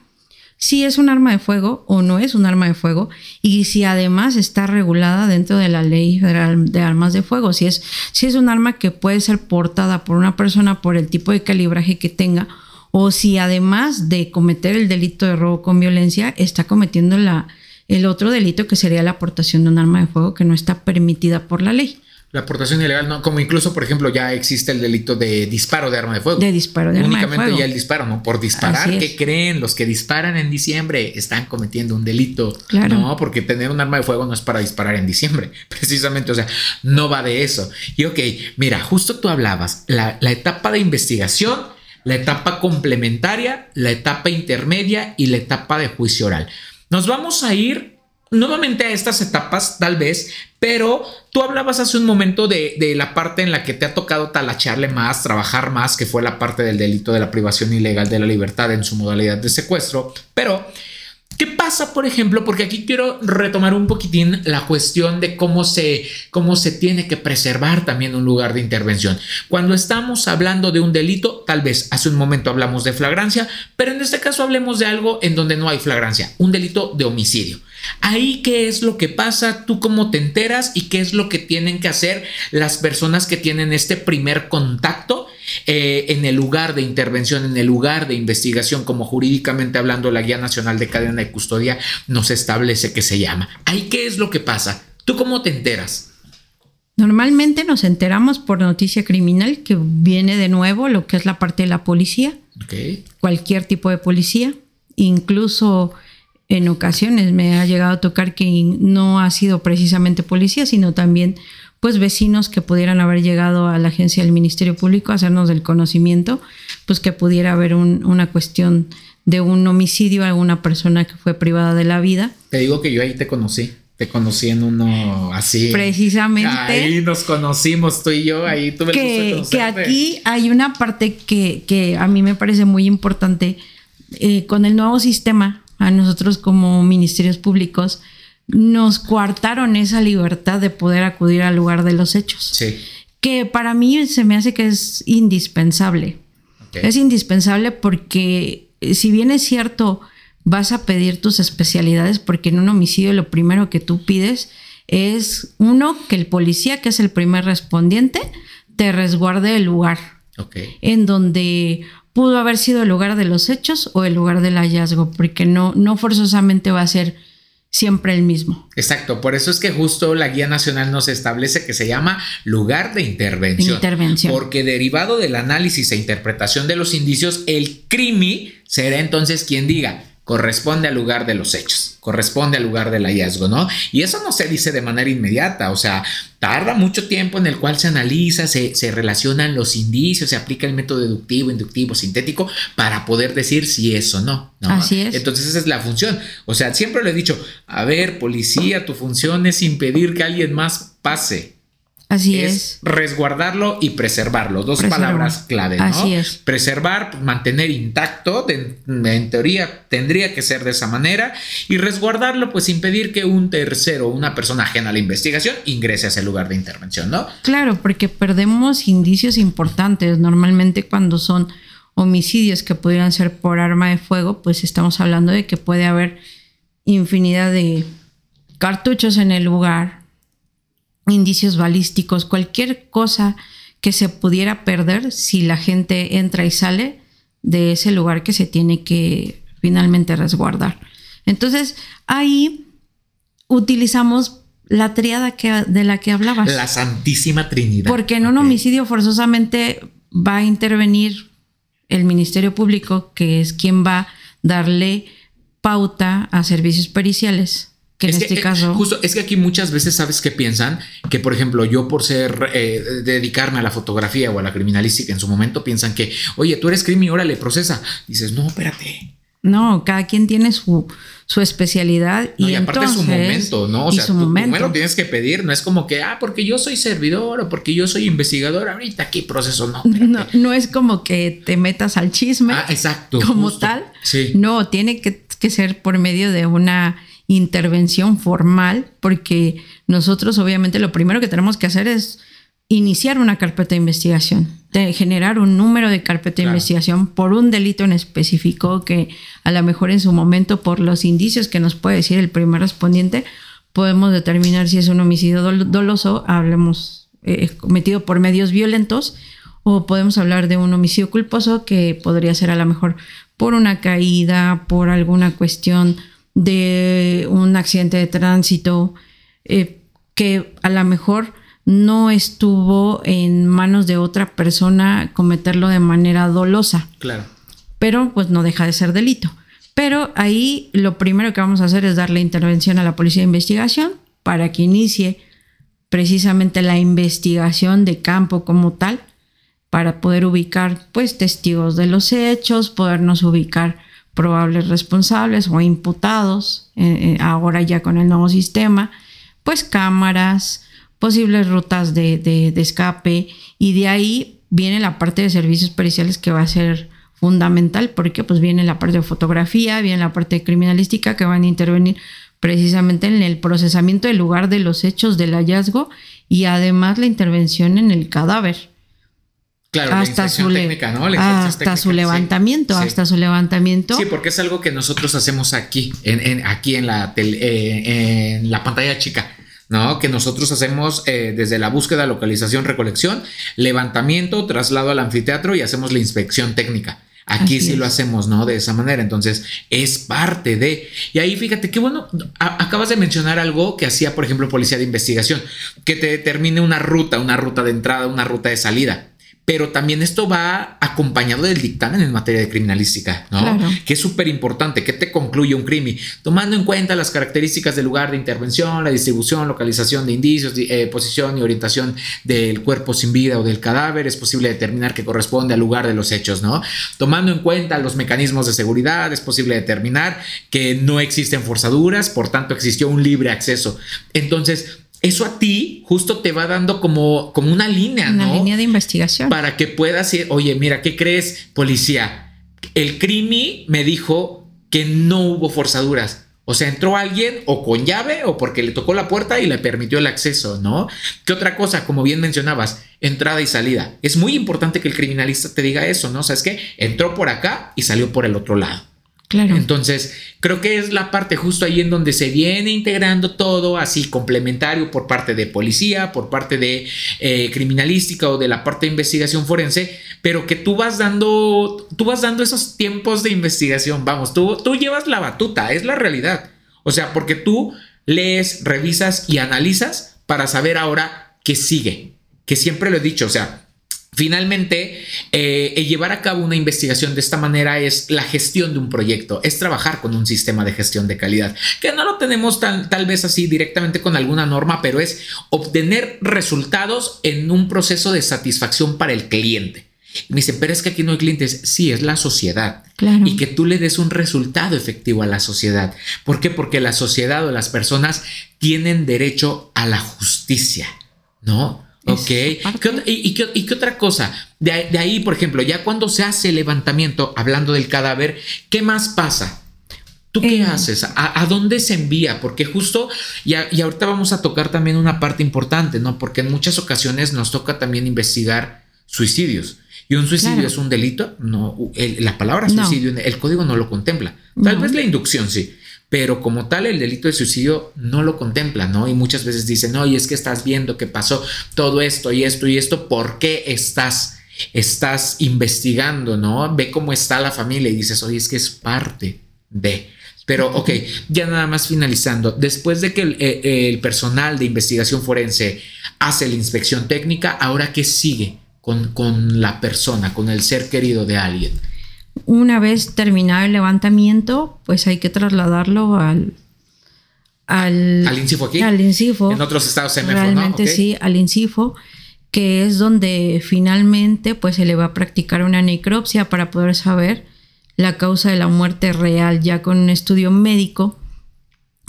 si es un arma de fuego o no es un arma de fuego y si además está regulada dentro de la ley federal de armas de fuego, si es, si es un arma que puede ser portada por una persona por el tipo de calibraje que tenga o si además de cometer el delito de robo con violencia está cometiendo la, el otro delito que sería la aportación de un arma de fuego que no está permitida por la ley. La aportación ilegal, no, como incluso, por ejemplo, ya existe el delito de disparo de arma de fuego. De disparo de arma de fuego. ya el disparo, ¿no? Por disparar, ¿qué creen? Los que disparan en diciembre están cometiendo un delito. Claro. No, porque tener un arma de fuego no es para disparar en diciembre. <laughs> Precisamente, o sea, no va de eso. Y ok, mira, justo tú hablabas, la, la etapa de investigación, la etapa complementaria, la etapa intermedia y la etapa de juicio oral. Nos vamos a ir nuevamente a estas etapas, tal vez, pero tú hablabas hace un momento de, de, la parte en la que te ha tocado talacharle más, trabajar más, que fue la parte del delito de la privación ilegal de la libertad en su modalidad de secuestro, pero ¿Qué pasa, por ejemplo? Porque aquí quiero retomar un poquitín la cuestión de cómo se, cómo se tiene que preservar también un lugar de intervención. Cuando estamos hablando de un delito, tal vez hace un momento hablamos de flagrancia, pero en este caso hablemos de algo en donde no hay flagrancia, un delito de homicidio. Ahí qué es lo que pasa, tú cómo te enteras y qué es lo que tienen que hacer las personas que tienen este primer contacto eh, en el lugar de intervención, en el lugar de investigación, como jurídicamente hablando la Guía Nacional de Cadena de Custodia nos establece que se llama. Ahí qué es lo que pasa, tú cómo te enteras. Normalmente nos enteramos por noticia criminal, que viene de nuevo lo que es la parte de la policía, cualquier tipo de policía, incluso en ocasiones me ha llegado a tocar que no ha sido precisamente policía, sino también pues vecinos que pudieran haber llegado a la agencia del Ministerio Público a hacernos del conocimiento, pues que pudiera haber una cuestión de un homicidio a una persona que fue privada de la vida. Te digo que yo ahí te conocí. Te conocí en uno así. Precisamente. Ahí nos conocimos tú y yo, ahí tuve que, que aquí hay una parte que, que, a mí me parece muy importante. Eh, con el nuevo sistema a nosotros como ministerios públicos nos coartaron esa libertad de poder acudir al lugar de los hechos. Sí. Que para mí se me hace que es indispensable. Es indispensable porque eh, si bien es cierto, vas a pedir tus especialidades porque en un homicidio lo primero que tú pides es uno, que el policía, que es el primer respondiente, te resguarde el lugar. En donde pudo haber sido el lugar de los hechos o el lugar del hallazgo, porque no, no forzosamente va a ser siempre el mismo. Exacto, por eso es que justo la guía nacional nos establece que se llama lugar de intervención. Intervención. Porque derivado del análisis e interpretación de los indicios, el CRIMI será entonces quien diga corresponde al lugar de los hechos, corresponde al lugar del hallazgo, ¿no? Y eso no se dice de manera inmediata, o sea, tarda mucho tiempo en el cual se analiza, se, relacionan los indicios, se aplica el método deductivo, inductivo, sintético para poder decir si es o no, no. Así es. Entonces esa es la función. O sea, siempre le he dicho, a ver, policía, tu función es impedir que alguien más pase. Así es, Resguardarlo y preservarlo. Dos palabras clave, ¿no? Así es. Preservar, mantener intacto, en teoría tendría que ser de esa manera. Y resguardarlo, pues impedir que un tercero, una persona ajena a la investigación, ingrese a ese lugar de intervención, ¿no? Claro, porque perdemos indicios importantes. Normalmente cuando son homicidios que pudieran ser por arma de fuego, pues estamos hablando de que puede haber infinidad de cartuchos en el lugar, indicios balísticos, cualquier cosa que se pudiera perder si la gente entra y sale de ese lugar que se tiene que finalmente resguardar. Entonces, ahí utilizamos la triada que, de la que hablabas. La Santísima Trinidad. Porque en un homicidio forzosamente va a intervenir el Ministerio Público, que es quien va a darle pauta a servicios periciales que en este eh, caso. Justo, es que aquí muchas veces sabes que piensan que, por ejemplo, yo por ser, eh, dedicarme a la fotografía o a la criminalística en su momento, piensan que, oye, tú eres crimen, órale, procesa. dices, no, espérate. No, cada quien tiene su, su especialidad y, aparte entonces, su momento, ¿no? O sea, tú lo tienes que pedir, no es como que, ah, porque yo soy servidor o porque yo soy investigador, ahorita aquí proceso, no. <laughs> No, no es como que te metas al chisme. Ah, exacto. Como tal. Sí. No, tiene que, que ser por medio de una intervención formal, porque nosotros obviamente lo primero que tenemos que hacer es iniciar una carpeta de investigación, de generar un número de carpeta de investigación por un delito en específico que a lo mejor en su momento por los indicios que nos puede decir el primer respondiente podemos determinar si es un homicidio doloso, hablemos eh, cometido por medios violentos o podemos hablar de un homicidio culposo que podría ser a lo mejor por una caída, por alguna cuestión de un accidente de tránsito eh, que a lo mejor no estuvo en manos de otra persona cometerlo de manera dolosa. Claro. Pero pues no deja de ser delito. Pero ahí lo primero que vamos a hacer es darle intervención a la policía de investigación para que inicie precisamente la investigación de campo como tal, para poder ubicar pues testigos de los hechos, podernos ubicar probables responsables o imputados, eh, eh, ahora ya con el nuevo sistema, pues cámaras, posibles rutas de, escape y de ahí viene la parte de servicios periciales que va a ser fundamental porque pues viene la parte de fotografía, viene la parte de criminalística que van a intervenir precisamente en el procesamiento del lugar de los hechos del hallazgo y además la intervención en el cadáver hasta su técnica, ¿no? hasta su levantamiento, hasta su levantamiento. Sí, porque es algo que nosotros hacemos aquí, en, aquí en la, eh, en la pantalla chica. ¿no? Que nosotros hacemos eh, desde la búsqueda, localización, recolección, levantamiento, traslado al anfiteatro y hacemos la inspección técnica. Aquí sí lo hacemos, ¿no? De esa manera. Entonces, es parte de. Y ahí fíjate qué bueno. acabas de mencionar algo que hacía, por ejemplo, Policía de Investigación, que te determine una ruta, una ruta de entrada, una ruta de salida pero también esto va acompañado del dictamen en materia de criminalística, ¿no? Que es súper importante, que te concluye un crimen, tomando en cuenta las características del lugar de intervención, la distribución, localización de indicios, eh, posición y orientación del cuerpo sin vida o del cadáver, es posible determinar que corresponde al lugar de los hechos, ¿no? Tomando en cuenta los mecanismos de seguridad, es posible determinar que no existen forzaduras, por tanto existió un libre acceso. Entonces, eso a ti justo te va dando como, como una línea, una línea de investigación. Para que puedas ir, oye, mira, ¿qué crees, policía? El crimi me dijo que no hubo forzaduras. O sea, entró alguien o con llave o porque le tocó la puerta y le permitió el acceso, ¿no? ¿Qué otra cosa? Como bien mencionabas, entrada y salida. Es muy importante que el criminalista te diga eso, ¿no? O sea, es que entró por acá y salió por el otro lado. Claro. Entonces, creo que es la parte justo ahí en donde se viene integrando todo así complementario por parte de policía, por parte de eh, criminalística o de la parte de investigación forense, pero que tú vas dando, tú vas dando esos tiempos de investigación, vamos, tú, tú llevas la batuta, es la realidad. O sea, porque tú lees, revisas y analizas para saber ahora qué sigue, que siempre lo he dicho, o sea, Finalmente, eh, llevar a cabo una investigación de esta manera es la gestión de un proyecto, es trabajar con un sistema de gestión de calidad, que no lo tenemos tal, tal vez así directamente con alguna norma, pero es obtener resultados en un proceso de satisfacción para el cliente. Me dicen, pero es que aquí no hay clientes. Sí, es la sociedad. Y que tú le des un resultado efectivo a la sociedad. ¿Por qué? Porque la sociedad o las personas tienen derecho a la justicia, ¿no? Ok. y, qué, otra cosa? De, ahí, por ejemplo, ya cuando se hace el levantamiento, hablando del cadáver, ¿qué más pasa? ¿Tú qué eh. haces? ¿A, dónde se envía? Porque justo, y, y ahorita vamos a tocar también una parte importante, ¿no? Porque en muchas ocasiones nos toca también investigar suicidios. ¿Y un suicidio es un delito? No, la palabra suicidio, el código no lo contempla. Tal vez la inducción sí, pero como tal el delito de suicidio no lo contempla, ¿no? Y muchas veces dicen, no, y es que estás viendo que pasó todo esto y esto y esto, ¿por qué estás, estás investigando, ¿no? Ve cómo está la familia y dices, oye, es que es parte de... Pero, ok, ya nada más finalizando, después de que el, eh, el personal de investigación forense hace la inspección técnica, ¿ahora qué sigue? con, la persona, con el ser querido de alguien. Una vez terminado el levantamiento, pues hay que trasladarlo al, al, al INCIFO aquí. Al INCIFO. En otros estados CMFO, Realmente sí, al INCIFO, que es donde finalmente pues se le va a practicar una necropsia para poder saber la causa de la muerte real, ya con un estudio médico,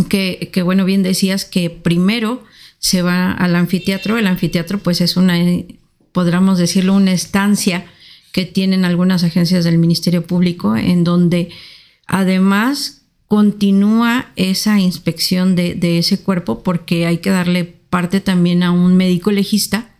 que, que bueno, bien decías que primero se va al anfiteatro, el anfiteatro pues es una podríamos decirlo, una estancia que tienen algunas agencias del Ministerio Público en donde además continúa esa inspección de, ese cuerpo porque hay que darle parte también a un médico legista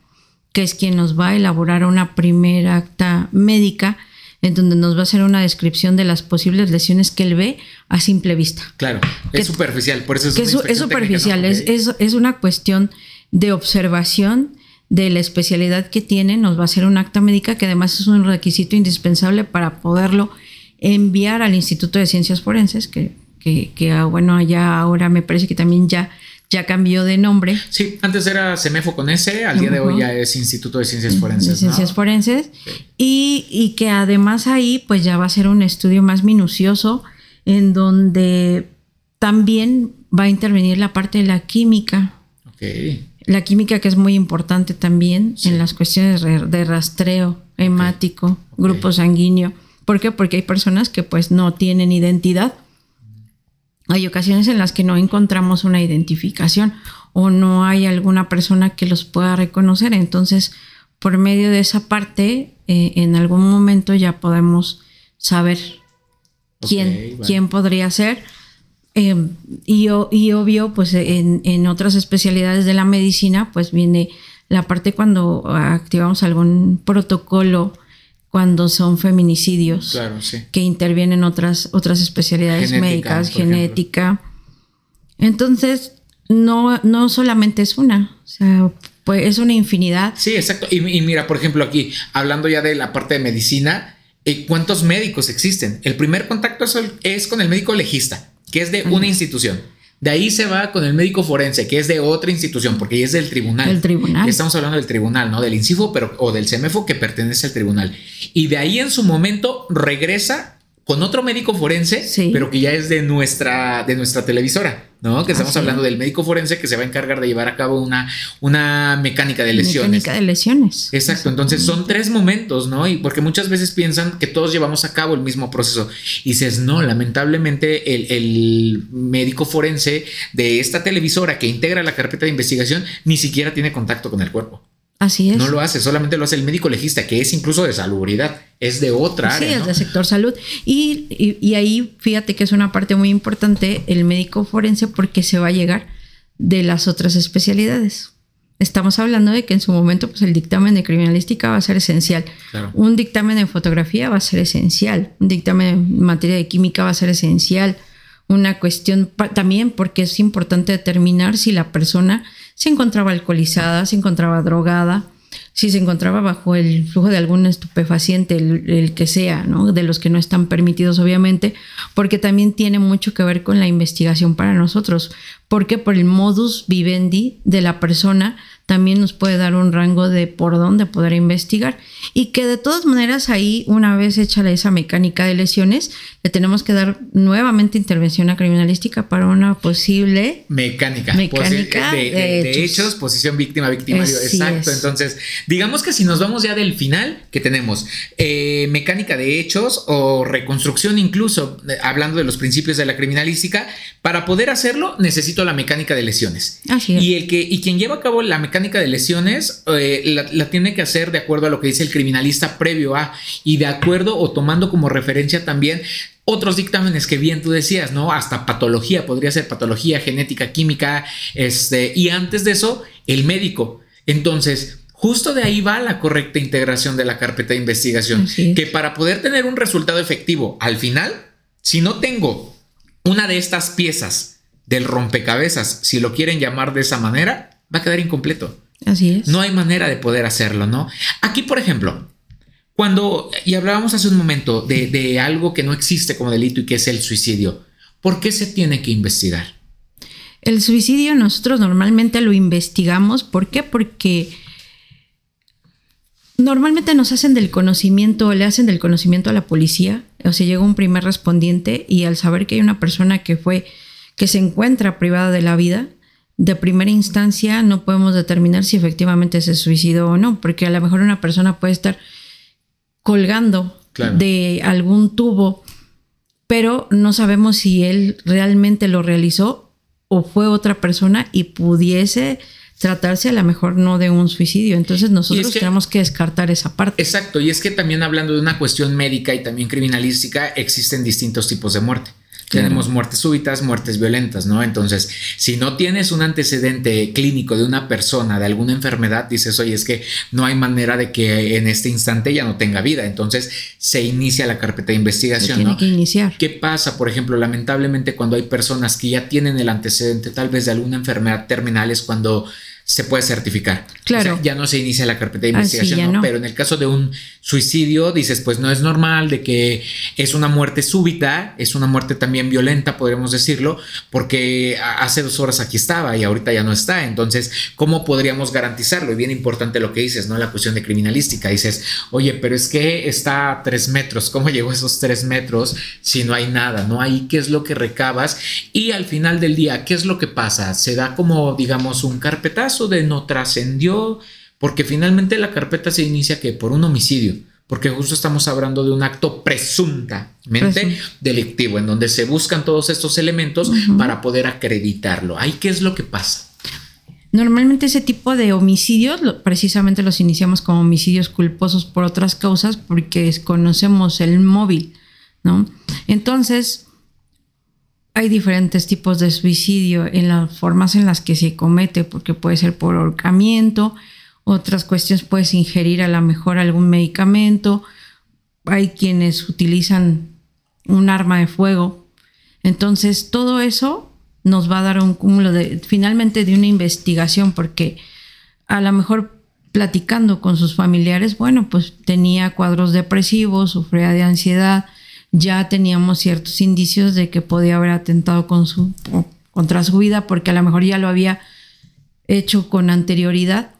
que es quien nos va a elaborar una primera acta médica en donde nos va a hacer una descripción de las posibles lesiones que él ve a simple vista. Claro, es superficial, por eso es, es, superficial, es, es, una cuestión de observación de la especialidad que tiene, nos va a hacer un acta médica que además es un requisito indispensable para poderlo enviar al Instituto de Ciencias Forenses, que, que, ah, bueno, ya ahora me parece que también ya, ya cambió de nombre. Sí, antes era CEMEFO con S, al día de hoy ya es Instituto de Ciencias Forenses. Ciencias Forenses. Y, y que además ahí pues ya va a ser un estudio más minucioso en donde también va a intervenir la parte de la química. Okay la química que es muy importante también en las cuestiones de rastreo hemático, grupo sanguíneo. ¿Por qué? Porque hay personas que pues no tienen identidad. Hay ocasiones en las que no encontramos una identificación o no hay alguna persona que los pueda reconocer. Entonces, por medio de esa parte, eh, en algún momento ya podemos saber quién, quién podría ser Em, y, obvio, pues en, otras especialidades de la medicina, pues viene la parte cuando activamos algún protocolo cuando son feminicidios que intervienen otras, otras especialidades médicas, genética. Entonces, no, no solamente es una, o sea, pues es una infinidad. Sí, exacto. Y, mira, por ejemplo, aquí, hablando ya de la parte de medicina, eh, ¿cuántos médicos existen? El primer contacto es con el médico legista que es de una institución. De ahí se va con el médico forense, que es de otra institución, porque es del tribunal. El tribunal. Estamos hablando del tribunal, ¿no? Del INCIFO pero, o del CEMEFO que pertenece al tribunal. Y de ahí en su momento regresa con otro médico forense, pero que ya es de nuestra, de nuestra televisora, ¿no? Que estamos hablando del médico forense que se va a encargar de llevar a cabo una, una mecánica de lesiones. Mecánica de lesiones. Exacto. Entonces son tres momentos, ¿no? Y porque muchas veces piensan que todos llevamos a cabo el mismo proceso. Y dices, no, lamentablemente el, el médico forense de esta televisora que integra la carpeta de investigación ni siquiera tiene contacto con el cuerpo. Así es. No lo hace, solamente lo hace el médico legista, que es incluso de salubridad, es de otra área. Sí, es del sector salud. Y, y, ahí fíjate que es una parte muy importante el médico forense porque se va a llegar de las otras especialidades. Estamos hablando de que en su momento pues, el dictamen de criminalística va a ser esencial. Un dictamen de fotografía va a ser esencial. Un dictamen en materia de química va a ser esencial. Una cuestión también porque es importante determinar si la persona se encontraba alcoholizada, se encontraba drogada, si se encontraba bajo el flujo de algún estupefaciente, el, que sea, ¿no? de los que no están permitidos obviamente, porque también tiene mucho que ver con la investigación para nosotros, porque por el modus vivendi de la persona también nos puede dar un rango de por dónde poder investigar. Y que de todas maneras ahí, una vez hecha esa mecánica de lesiones, le tenemos que dar nuevamente intervención a criminalística para una posible mecánica, mecánica de, hechos. posición víctima, victimario. Exacto. Entonces, digamos que si nos vamos ya del final, que tenemos eh, mecánica de hechos o reconstrucción incluso, eh, hablando de los principios de la criminalística, para poder hacerlo necesito la mecánica de lesiones. Así es. Y, el que, y quien lleva a cabo la mecánica de lesiones eh, la, tiene que hacer de acuerdo a lo que dice el criminalista previo a y de acuerdo o tomando como referencia también otros dictámenes que bien tú decías, ¿no? Hasta patología, podría ser patología, genética, química, este, y antes de eso, el médico. Entonces, justo de ahí va la correcta integración de la carpeta de investigación, que para poder tener un resultado efectivo al final, si no tengo una de estas piezas del rompecabezas, si lo quieren llamar de esa manera, va a quedar incompleto. Así es. No hay manera de poder hacerlo, ¿no? Aquí, por ejemplo, cuando, y hablábamos hace un momento de, algo que no existe como delito y que es el suicidio, ¿por qué se tiene que investigar? El suicidio nosotros normalmente lo investigamos, ¿por qué? Porque normalmente nos hacen del conocimiento, le hacen del conocimiento a la policía, o sea, llega un primer respondiente y al saber que hay una persona que fue, que se encuentra privada de la vida, de primera instancia no podemos determinar si efectivamente se suicidó o no, porque a lo mejor una persona puede estar colgando de algún tubo, pero no sabemos si él realmente lo realizó o fue otra persona y pudiese tratarse a lo mejor no de un suicidio. Entonces nosotros tenemos que descartar esa parte. Exacto, y es que también hablando de una cuestión médica y también criminalística, existen distintos tipos de muerte. Tenemos muertes súbitas, muertes violentas, ¿no? Entonces, si no tienes un antecedente clínico de una persona, de alguna enfermedad, dices, oye, es que no hay manera de que en este instante ya no tenga vida. Entonces, se inicia la carpeta de investigación, tiene que iniciar. ¿Qué pasa, por ejemplo, lamentablemente cuando hay personas que ya tienen el antecedente tal vez de alguna enfermedad terminal es cuando se puede certificar. Claro. ya no se inicia la carpeta de investigación, pero en el caso de un suicidio dices, pues no es normal de que es una muerte súbita, es una muerte también violenta, podríamos decirlo, porque hace dos horas aquí estaba y ahorita ya no está. Entonces, ¿cómo podríamos garantizarlo? Y bien importante lo que dices, ¿no? La cuestión de criminalística. Dices, oye, pero es que está a tres metros. ¿Cómo llegó a esos tres metros si no hay nada? ¿No? hay ¿qué es lo que recabas? Y al final del día, ¿qué es lo que pasa? Se da como, digamos, un carpetazo de no trascendió, porque finalmente la carpeta se inicia que por un homicidio, porque justo estamos hablando de un acto presuntamente delictivo, en donde se buscan todos estos elementos para poder acreditarlo. Ahí, ¿qué es lo que pasa? Normalmente ese tipo de homicidios precisamente los iniciamos como homicidios culposos por otras causas porque desconocemos el móvil, ¿no? Entonces, hay diferentes tipos de suicidio en las formas en las que se comete, porque puede ser por ahorcamiento, otras cuestiones puedes ingerir a lo mejor algún medicamento, hay quienes utilizan un arma de fuego. Entonces, todo eso nos va a dar un cúmulo de, finalmente, de una investigación, porque a lo mejor platicando con sus familiares, bueno, pues tenía cuadros depresivos, sufría de ansiedad, ya teníamos ciertos indicios de que podía haber atentado con su, contra su vida porque a lo mejor ya lo había hecho con anterioridad.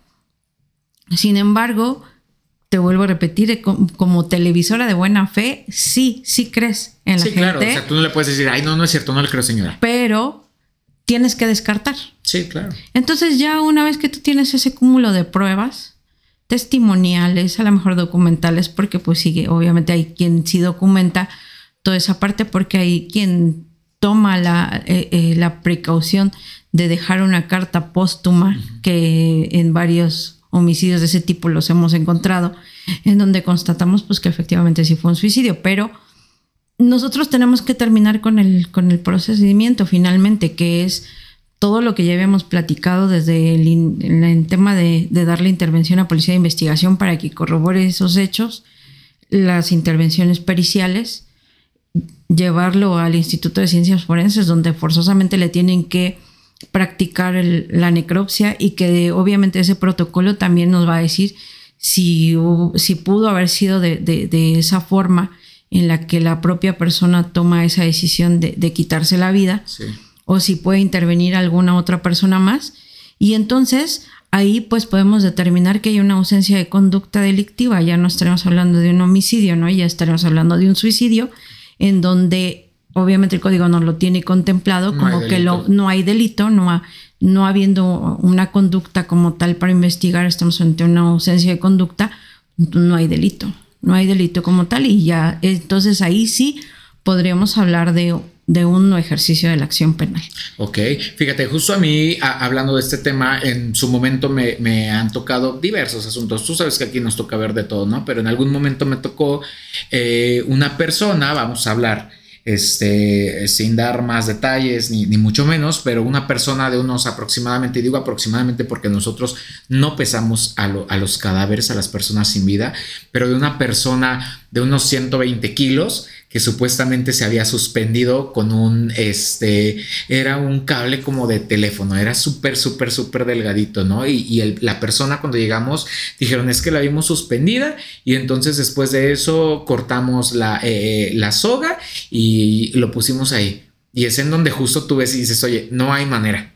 Sin embargo, te vuelvo a repetir, como, televisora de buena fe, sí, sí crees en la sí, claro, o sea, tú no le puedes decir, ay, no, no es cierto, no le creo, señora. Pero tienes que descartar. Sí, claro. Entonces ya una vez que tú tienes ese cúmulo de pruebas, testimoniales, a lo mejor documentales, porque pues sigue, obviamente hay quien sí documenta toda esa parte, porque hay quien toma la, eh, eh, la precaución de dejar una carta póstuma, que en varios homicidios de ese tipo los hemos encontrado, en donde constatamos pues que efectivamente sí fue un suicidio, pero nosotros tenemos que terminar con el, con el procedimiento finalmente, que es todo lo que ya habíamos platicado desde el, tema de, darle intervención a policía de investigación para que corrobore esos hechos, las intervenciones periciales, llevarlo al Instituto de Ciencias Forenses, donde forzosamente le tienen que practicar la necropsia y que obviamente ese protocolo también nos va a decir si, pudo haber sido de, esa forma en la que la propia persona toma esa decisión de, quitarse la vida. Sí o si puede intervenir alguna otra persona más. Y entonces ahí pues podemos determinar que hay una ausencia de conducta delictiva, ya no estaremos hablando de un homicidio, ¿no? Ya estaremos hablando de un suicidio en donde obviamente el código no lo tiene contemplado como que lo, no hay delito, no, no habiendo una conducta como tal para investigar, estamos ante una ausencia de conducta, no hay delito, no hay delito como tal y ya, entonces ahí sí podríamos hablar de de un ejercicio de la acción penal. Ok, fíjate, justo a mí, hablando de este tema, en su momento me, han tocado diversos asuntos. Tú sabes que aquí nos toca ver de todo, ¿no? Pero en algún momento me tocó eh, una persona, vamos a hablar, este, sin dar más detalles ni, mucho menos, pero una persona de unos aproximadamente, digo aproximadamente porque nosotros no pesamos a, a, los cadáveres, a las personas sin vida, pero de una persona de unos 120 kilos que supuestamente se había suspendido con un, este, era un cable como de teléfono, era súper, súper, súper delgadito, ¿no? Y, la persona cuando llegamos dijeron es que la vimos suspendida y entonces después de eso cortamos la, eh, la soga y lo pusimos ahí. Y es en donde justo tú ves y dices, oye, no hay manera.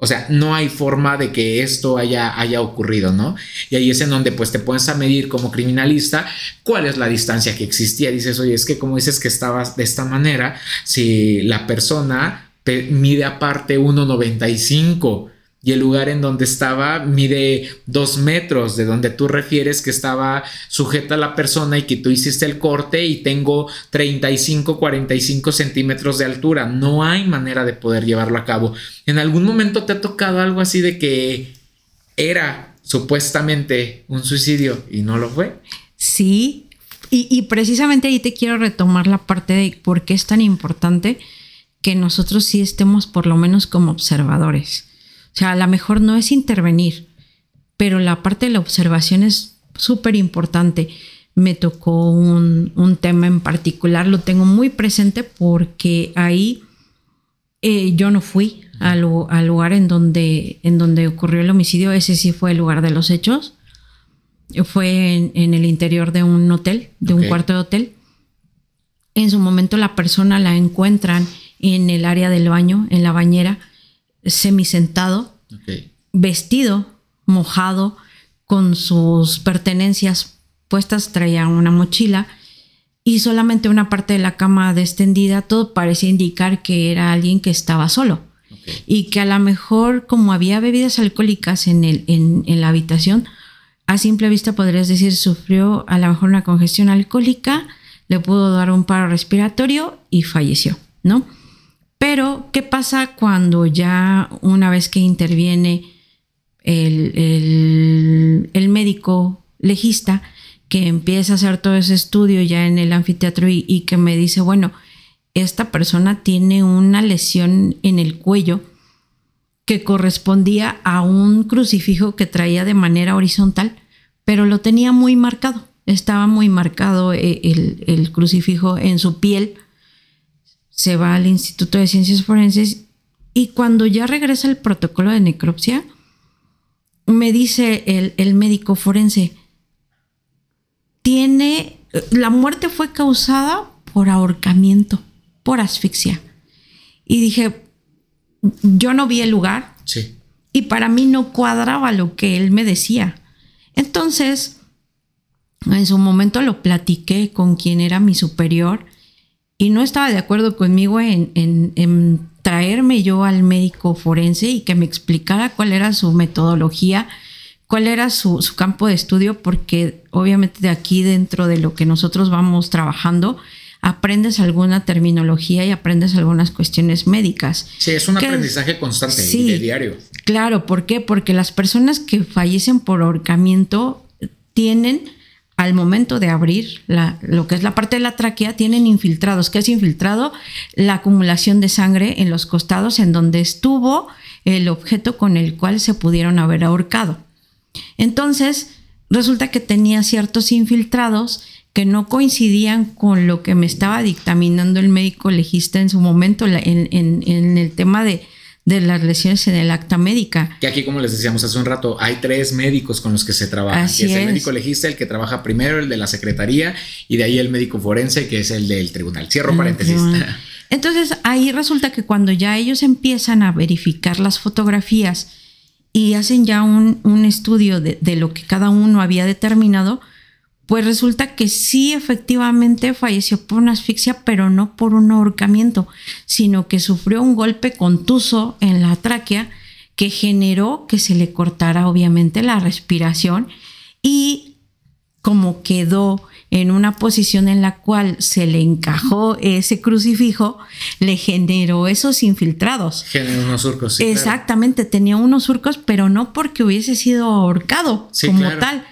O sea, no hay forma de que esto haya, haya ocurrido, ¿no? Y ahí es en donde pues te pones a medir como criminalista cuál es la distancia que existía. Dices, oye, es que como dices que estabas de esta manera, si la persona mide aparte 1,95 y el lugar en donde estaba mide dos metros de donde tú refieres que estaba sujeta la persona y que tú hiciste el corte y tengo 35, 45 centímetros de altura. No hay manera de poder llevarlo a cabo. ¿En algún momento te ha tocado algo así de que era supuestamente un suicidio y no lo fue? Sí, y, y precisamente ahí te quiero retomar la parte de por qué es tan importante que nosotros sí estemos por lo menos como observadores o sea, a lo mejor no es intervenir, pero la parte de la observación es súper importante. Me tocó un, tema en particular, lo tengo muy presente porque ahí eh, yo no fui al, lugar en donde, en donde ocurrió el homicidio, ese sí fue el lugar de los hechos. Fue en, el interior de un hotel, de un cuarto de hotel. En su momento la persona la encuentran en el área del baño, en la bañera, semisentado, vestido, mojado, con sus pertenencias puestas, traía una mochila y solamente una parte de la cama extendida, todo parecía indicar que era alguien que estaba solo. Y que a lo mejor, como había bebidas alcohólicas en, el, en, en la habitación, a simple vista podrías decir sufrió a lo mejor una congestión alcohólica, le pudo dar un paro respiratorio y falleció, ¿no? Pero, ¿qué pasa cuando ya una vez que interviene el, médico legista, que empieza a hacer todo ese estudio ya en el anfiteatro y, y, que me dice, bueno, esta persona tiene una lesión en el cuello que correspondía a un crucifijo que traía de manera horizontal, pero lo tenía muy marcado, estaba muy marcado eh, el, el crucifijo en su piel se va al Instituto de Ciencias Forenses y cuando ya regresa el protocolo de necropsia, me dice el, médico forense, tiene, la muerte fue causada por ahorcamiento, por asfixia. Y dije, yo no vi el lugar. Sí. Y para mí no cuadraba lo que él me decía. Entonces, en su momento lo platiqué con quien era mi superior y no estaba de acuerdo conmigo en, traerme yo al médico forense y que me explicara cuál era su metodología, cuál era su, campo de estudio, porque obviamente de aquí dentro de lo que nosotros vamos trabajando, aprendes alguna terminología y aprendes algunas cuestiones médicas. Sí, es un aprendizaje constante y de diario. Claro, ¿por qué? Porque las personas que fallecen por ahorcamiento tienen al momento de abrir lo que es la parte de la tráquea, tienen infiltrados. ¿Qué es infiltrado? La acumulación de sangre en los costados en donde estuvo el objeto con el cual se pudieron haber ahorcado. Entonces, resulta que tenía ciertos infiltrados que no coincidían con lo que me estaba dictaminando el médico legista en su momento en el tema de, de las lesiones en el acta médica. Que aquí, como les decíamos hace un rato, hay tres médicos con los que se trabaja. es, el médico legista, el que trabaja primero, el de la secretaría, y de ahí el médico forense, que es el del tribunal. Cierro paréntesis. <laughs> Entonces, ahí resulta que cuando ya ellos empiezan a verificar las fotografías y hacen ya un, un estudio de, de, lo que cada uno había determinado, pues resulta que sí efectivamente falleció por una asfixia, pero no por un ahorcamiento, sino que sufrió un golpe contuso en la tráquea que generó que se le cortara obviamente la respiración y como quedó en una posición en la cual se le encajó ese crucifijo, le generó esos infiltrados. Generó unos surcos. Sí, Exactamente, claro. tenía unos surcos, pero no porque hubiese sido ahorcado sí, como claro. tal.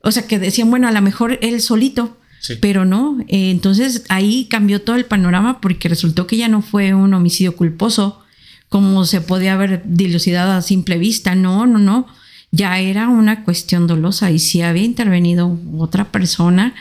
O sea, que decían, bueno, a lo mejor él solito, sí. pero no. Eh, entonces ahí cambió todo el panorama porque resultó que ya no fue un homicidio culposo, como se podía haber dilucidado a simple vista. No, no, no. Ya era una cuestión dolosa y si había intervenido otra persona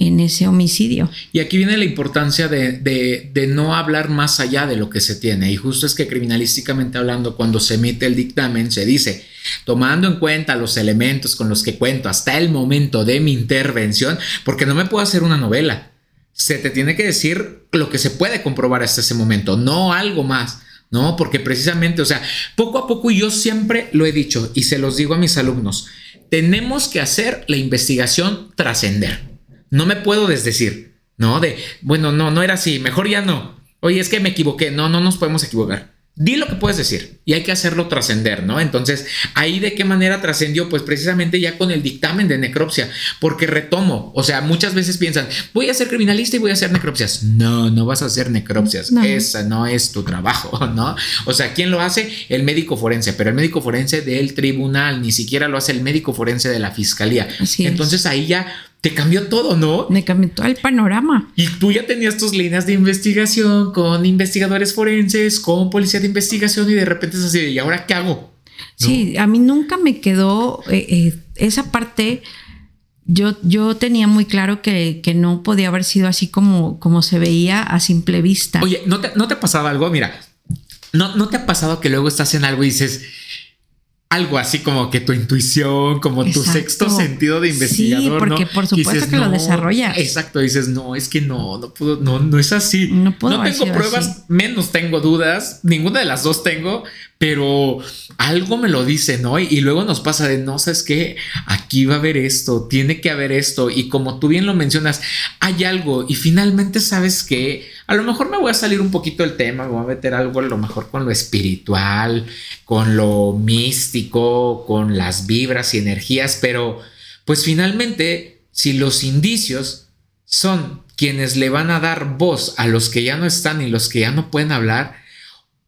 en ese homicidio. Y aquí viene la importancia de, no hablar más allá de lo que se tiene. Y justo es que criminalísticamente hablando, cuando se emite el dictamen, se dice, tomando en cuenta los elementos con los que cuento hasta el momento de mi intervención, porque no me puedo hacer una novela. Se te tiene que decir lo que se puede comprobar hasta ese momento, no algo más. No, porque precisamente, o sea, poco a poco yo siempre lo he dicho y se los digo a mis alumnos, tenemos que hacer la investigación trascender. No me puedo desdecir, ¿no? De, bueno, no, no era así, mejor ya no. Oye, es que me equivoqué. No, no nos podemos equivocar. Di lo que puedes decir y hay que hacerlo trascender, ¿no? Entonces, ahí de qué manera trascendió, pues precisamente ya con el dictamen de necropsia, porque retomo, o sea, muchas veces piensan, voy a ser criminalista y voy a hacer necropsias. No, no vas a hacer necropsias, no. esa no es tu trabajo, <laughs> ¿no? O sea, ¿quién lo hace? El médico forense, pero el médico forense del tribunal, ni siquiera lo hace el médico forense de la fiscalía. Así Entonces ahí ya te cambió todo, ¿no? Me cambió todo el panorama. Y tú ya tenías tus líneas de investigación con investigadores forenses, con policía de investigación y de repente es así, ¿y ahora qué hago? ¿No? Sí, a mí nunca me quedó eh, eh, esa parte. Yo, yo tenía muy claro que, que, no podía haber sido así como, como se veía a simple vista. Oye, ¿no te, no te ha pasado algo? Mira, ¿no, ¿no te ha pasado que luego estás en algo y dices, algo así como que tu intuición, como exacto. tu sexto sentido de investigador. Sí, porque ¿no? por supuesto dices, que no, lo desarrollas. Exacto, dices, no, es que no, no puedo, no, no es así. No, puedo no tengo pruebas, así. menos tengo dudas, ninguna de las dos tengo, pero algo me lo dice, ¿no? Y, luego nos pasa de, no, sabes qué, aquí va a haber esto, tiene que haber esto, y como tú bien lo mencionas, hay algo, y finalmente sabes que a lo mejor me voy a salir un poquito del tema, me voy a meter algo a lo mejor con lo espiritual, con lo místico, con las vibras y energías, pero pues finalmente, si los indicios son quienes le van a dar voz a los que ya no están y los que ya no pueden hablar,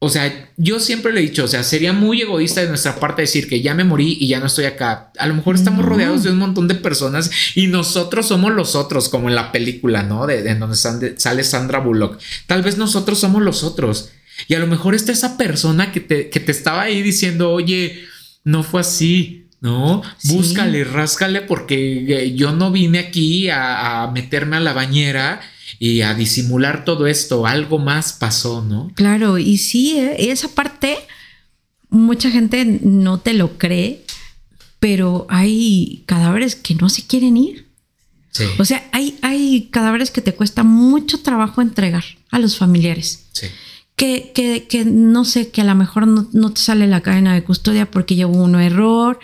o sea, yo siempre le he dicho, o sea, sería muy egoísta de nuestra parte decir que ya me morí y ya no estoy acá. A lo mejor estamos rodeados de un montón de personas y nosotros somos los otros, como en la película, ¿no? De, donde sale Sandra Bullock. Tal vez nosotros somos los otros. Y a lo mejor está esa persona que te, que te estaba ahí diciendo, oye, no fue así, ¿no? Sí. Búscale, ráscale, porque yo no vine aquí a, a meterme a la bañera y a disimular todo esto, algo más pasó, ¿no? Claro, y sí, ¿eh? esa parte mucha gente no te lo cree, pero hay cadáveres que no se quieren ir. Sí. O sea, hay, hay cadáveres que te cuesta mucho trabajo entregar a los familiares. Sí. Que, que, que, no sé, que a lo mejor no, no, te sale la cadena de custodia porque ya hubo un error,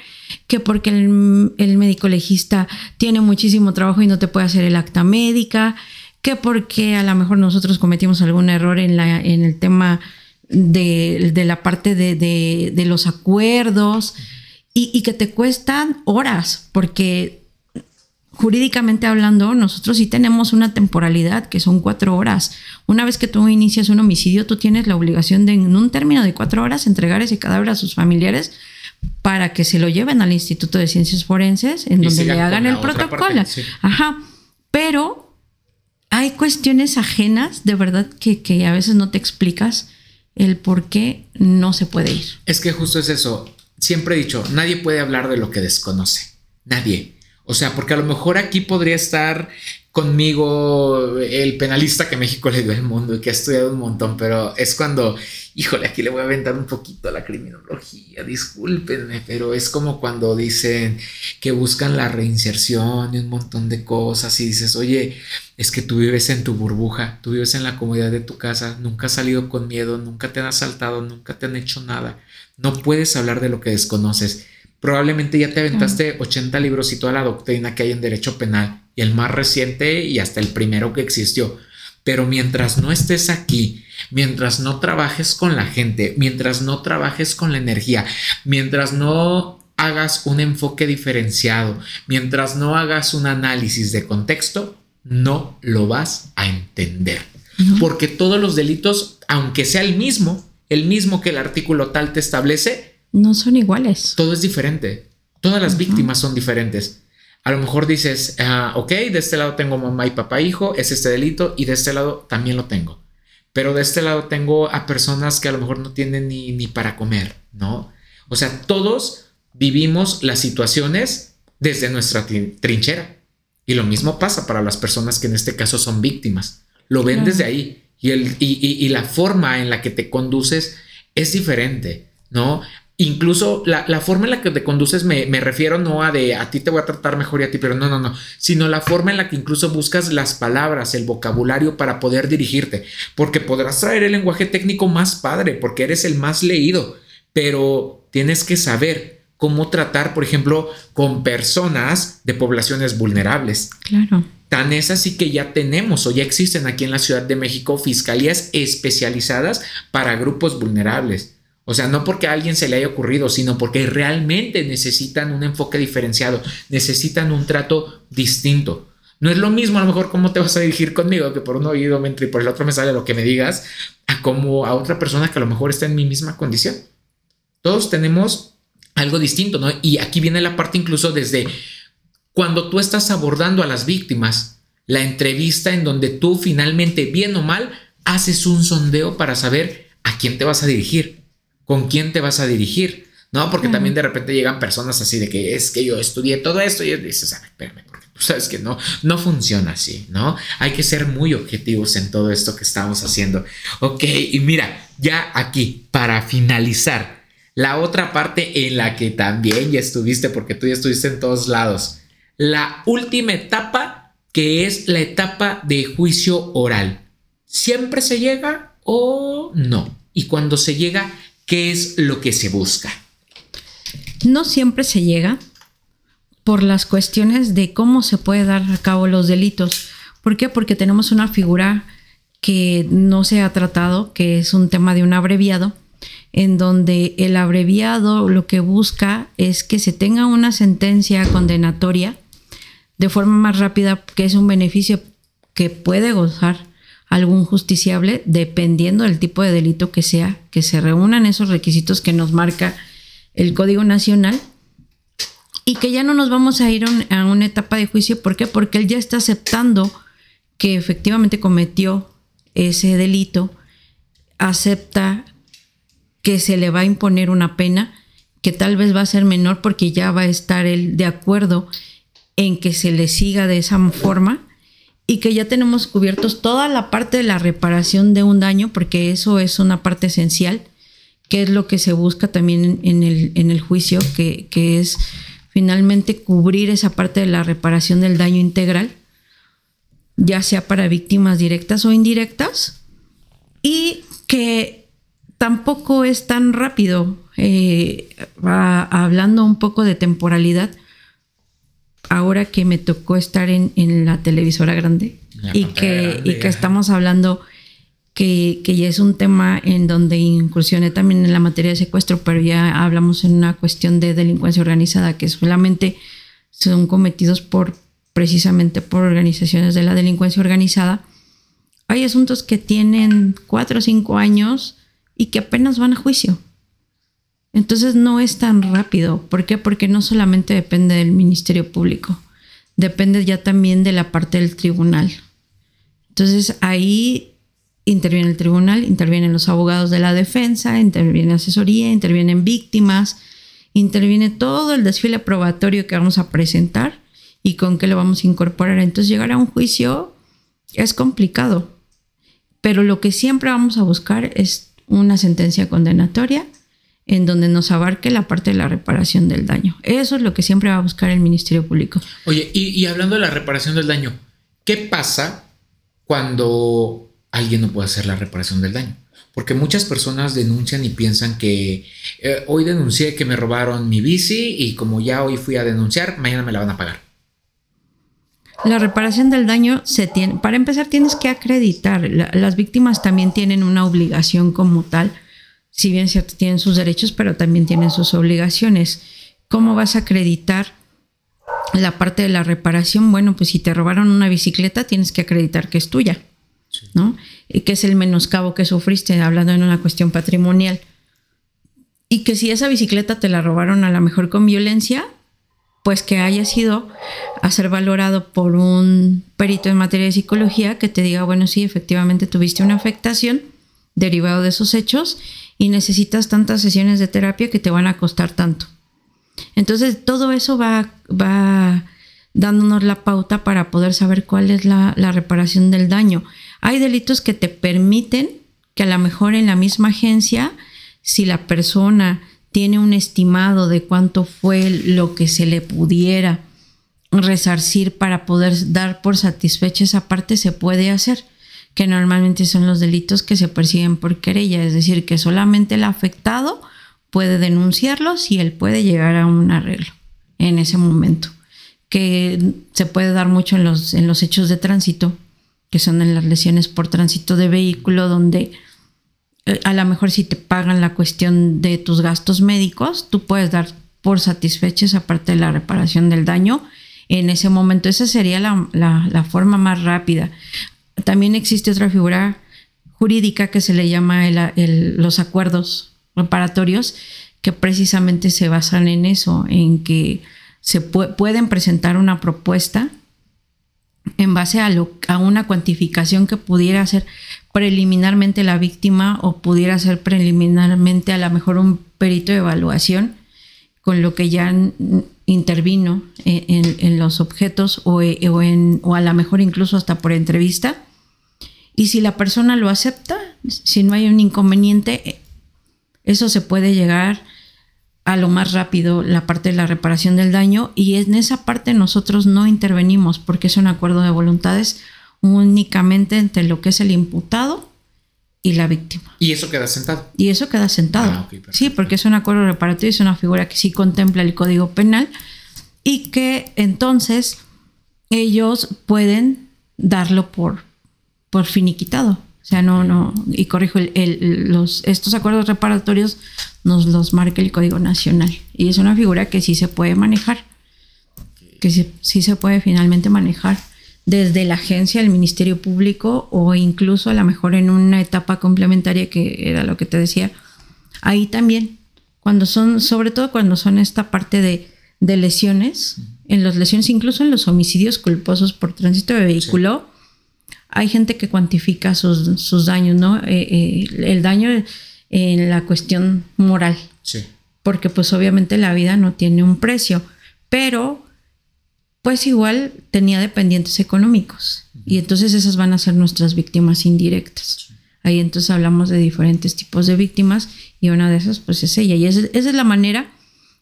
que porque el, el médico legista tiene muchísimo trabajo y no te puede hacer el acta médica, que porque a lo mejor nosotros cometimos algún error en, la, en el tema de, de la parte de, de, de los acuerdos y, y, que te cuestan horas, porque jurídicamente hablando, nosotros sí tenemos una temporalidad que son cuatro horas. Una vez que tú inicias un homicidio, tú tienes la obligación de en un término de cuatro horas entregar ese cadáver a sus familiares para que se lo lleven al Instituto de Ciencias Forenses, en y donde le hagan el protocolo. Parte, sí. Ajá. Pero hay cuestiones ajenas, de verdad, que, que, a veces no te explicas el por qué no se puede ir. Es que justo es eso. Siempre he dicho, nadie puede hablar de lo que desconoce. Nadie. O sea, porque a lo mejor aquí podría estar conmigo el penalista que México le dio al mundo y que ha estudiado un montón, pero es cuando, híjole, aquí le voy a aventar un poquito a la criminología, discúlpenme, pero es como cuando dicen que buscan la reinserción y un montón de cosas y dices, oye, es que tú vives en tu burbuja, tú vives en la comodidad de tu casa, nunca has salido con miedo, nunca te han asaltado, nunca te han hecho nada, no puedes hablar de lo que desconoces. Probablemente ya te aventaste 80 libros y toda la doctrina que hay en derecho penal y el más reciente y hasta el primero que existió. Pero mientras no estés aquí, mientras no trabajes con la gente, mientras no trabajes con la energía, mientras no hagas un enfoque diferenciado, mientras no hagas un análisis de contexto, no lo vas a entender. Porque todos los delitos, aunque sea el mismo, el mismo que el artículo tal te establece, no son iguales. Todo es diferente. Todas las víctimas son diferentes. A lo mejor dices, ah, ok, de este lado tengo mamá y papá, hijo, es este delito, y de este lado también lo tengo. Pero de este lado tengo a personas que a lo mejor no tienen ni, ni para comer, ¿no? O sea, todos vivimos las situaciones desde nuestra trinchera. Y lo mismo pasa para las personas que en este caso son víctimas. Lo ven desde ahí. Y, el, y, y, la forma en la que te conduces es diferente, ¿no? Incluso la, forma en la que te conduces me, refiero no a de a ti te voy a tratar mejor y a ti, pero no, no, no, sino la forma en la que incluso buscas las palabras, el vocabulario para poder dirigirte, porque podrás traer el lenguaje técnico más padre, porque eres el más leído, pero tienes que saber cómo tratar, por ejemplo, con personas de poblaciones vulnerables. Claro. Tan es así que ya tenemos o ya existen aquí en la Ciudad de México fiscalías especializadas para grupos vulnerables. O sea, no porque a alguien se le haya ocurrido, sino porque realmente necesitan un enfoque diferenciado, necesitan un trato distinto. No es lo mismo a lo mejor cómo te vas a dirigir conmigo, que por un oído me entra y por el otro me sale lo que me digas, a como a otra persona que a lo mejor está en mi misma condición. Todos tenemos algo distinto, ¿no? Y aquí viene la parte incluso desde cuando tú estás abordando a las víctimas, la entrevista en donde tú finalmente, bien o mal, haces un sondeo para saber a quién te vas a dirigir con quién te vas a dirigir, ¿no? Porque también de repente llegan personas así de que es que yo estudié todo esto y dices, a ver, espérame, porque tú sabes que no, no funciona así, ¿no? Hay que ser muy objetivos en todo esto que estamos haciendo. Ok, y mira, ya aquí, para finalizar, la otra parte en la que también ya estuviste, porque tú ya estuviste en todos lados, la última etapa que es la etapa de juicio oral. ¿Siempre se llega o no? Y cuando se llega, ¿Qué es lo que se busca? No siempre se llega por las cuestiones de cómo se puede dar a cabo los delitos. ¿Por qué? Porque tenemos una figura que no se ha tratado, que es un tema de un abreviado, en donde el abreviado lo que busca es que se tenga una sentencia condenatoria de forma más rápida, que es un beneficio que puede gozar algún justiciable dependiendo del tipo de delito que sea, que se reúnan esos requisitos que nos marca el Código Nacional y que ya no nos vamos a ir a una etapa de juicio. ¿Por qué? Porque él ya está aceptando que efectivamente cometió ese delito, acepta que se le va a imponer una pena que tal vez va a ser menor porque ya va a estar él de acuerdo en que se le siga de esa forma y que ya tenemos cubiertos toda la parte de la reparación de un daño, porque eso es una parte esencial, que es lo que se busca también en, el, en el, juicio, que, que, es finalmente cubrir esa parte de la reparación del daño integral, ya sea para víctimas directas o indirectas, y que tampoco es tan rápido, eh, hablando un poco de temporalidad, ahora que me tocó estar en, la televisora grande y, que, y que estamos hablando que, ya es un tema en donde incursioné también en la materia de secuestro, pero ya hablamos en una cuestión de delincuencia organizada que solamente son cometidos por precisamente por organizaciones de la delincuencia organizada. Hay asuntos que tienen cuatro o cinco años y que apenas van a juicio. Entonces no es tan rápido. ¿Por qué? Porque no solamente depende del Ministerio Público, depende ya también de la parte del tribunal. Entonces ahí interviene el tribunal, intervienen los abogados de la defensa, interviene asesoría, intervienen víctimas, interviene todo el desfile probatorio que vamos a presentar y con qué lo vamos a incorporar. Entonces llegar a un juicio es complicado, pero lo que siempre vamos a buscar es una sentencia condenatoria en donde nos abarque la parte de la reparación del daño. Eso es lo que siempre va a buscar el Ministerio Público. Oye, y, hablando de la reparación del daño, ¿qué pasa cuando alguien no puede hacer la reparación del daño? Porque muchas personas denuncian y piensan que eh, hoy denuncié que me robaron mi bici y como ya hoy fui a denunciar, mañana me la van a pagar. La reparación del daño se tiene, para empezar tienes que acreditar, las víctimas también tienen una obligación como tal si bien cierto, tienen sus derechos, pero también tienen sus obligaciones. ¿Cómo vas a acreditar la parte de la reparación? Bueno, pues si te robaron una bicicleta, tienes que acreditar que es tuya, ¿no? Y que es el menoscabo que sufriste, hablando en una cuestión patrimonial. Y que si esa bicicleta te la robaron a lo mejor con violencia, pues que haya sido a ser valorado por un perito en materia de psicología que te diga, bueno, sí, efectivamente tuviste una afectación derivado de esos hechos y necesitas tantas sesiones de terapia que te van a costar tanto. Entonces, todo eso va, va dándonos la pauta para poder saber cuál es la, la reparación del daño. Hay delitos que te permiten que a lo mejor en la misma agencia, si la persona tiene un estimado de cuánto fue lo que se le pudiera resarcir para poder dar por satisfecha esa parte, se puede hacer que normalmente son los delitos que se persiguen por querella, es decir, que solamente el afectado puede denunciarlos y él puede llegar a un arreglo en ese momento, que se puede dar mucho en los, en los hechos de tránsito, que son en las lesiones por tránsito de vehículo, donde eh, a lo mejor si te pagan la cuestión de tus gastos médicos, tú puedes dar por satisfecha esa parte de la reparación del daño en ese momento. Esa sería la, la forma más rápida. También existe otra figura jurídica que se le llama los acuerdos reparatorios, que precisamente se basan en eso, en que se pueden presentar una propuesta en base a, a una cuantificación que pudiera ser preliminarmente la víctima o pudiera ser preliminarmente a lo mejor un perito de evaluación con lo que ya intervino en, los objetos o, en, o a lo mejor incluso hasta por entrevista y si la persona lo acepta, si no hay un inconveniente, eso se puede llegar a lo más rápido, la parte de la reparación del daño. Y en esa parte nosotros no intervenimos porque es un acuerdo de voluntades únicamente entre lo que es el imputado y la víctima. ¿Y eso queda sentado? Y eso queda sentado. Ah, sí, porque es un acuerdo reparatorio, es una figura que sí contempla el Código Penal y que entonces ellos pueden darlo por por finiquitado. O sea, no, no, y corrijo, el, los, estos acuerdos reparatorios nos los marca el Código Nacional. Y es una figura que sí se puede manejar, que sí, sí se puede finalmente manejar desde la agencia del Ministerio Público o incluso a lo mejor en una etapa complementaria que era lo que te decía. Ahí también, cuando son, sobre todo cuando son esta parte de, de lesiones, en las lesiones, incluso en los homicidios culposos por tránsito de vehículo, hay gente que cuantifica sus, daños, ¿no? Eh, eh, el daño en la cuestión moral. Sí. Porque pues obviamente la vida no tiene un precio, pero pues igual tenía dependientes económicos. Y entonces esas van a ser nuestras víctimas indirectas. Ahí entonces hablamos de diferentes tipos de víctimas y una de esas pues es ella. Y esa es la manera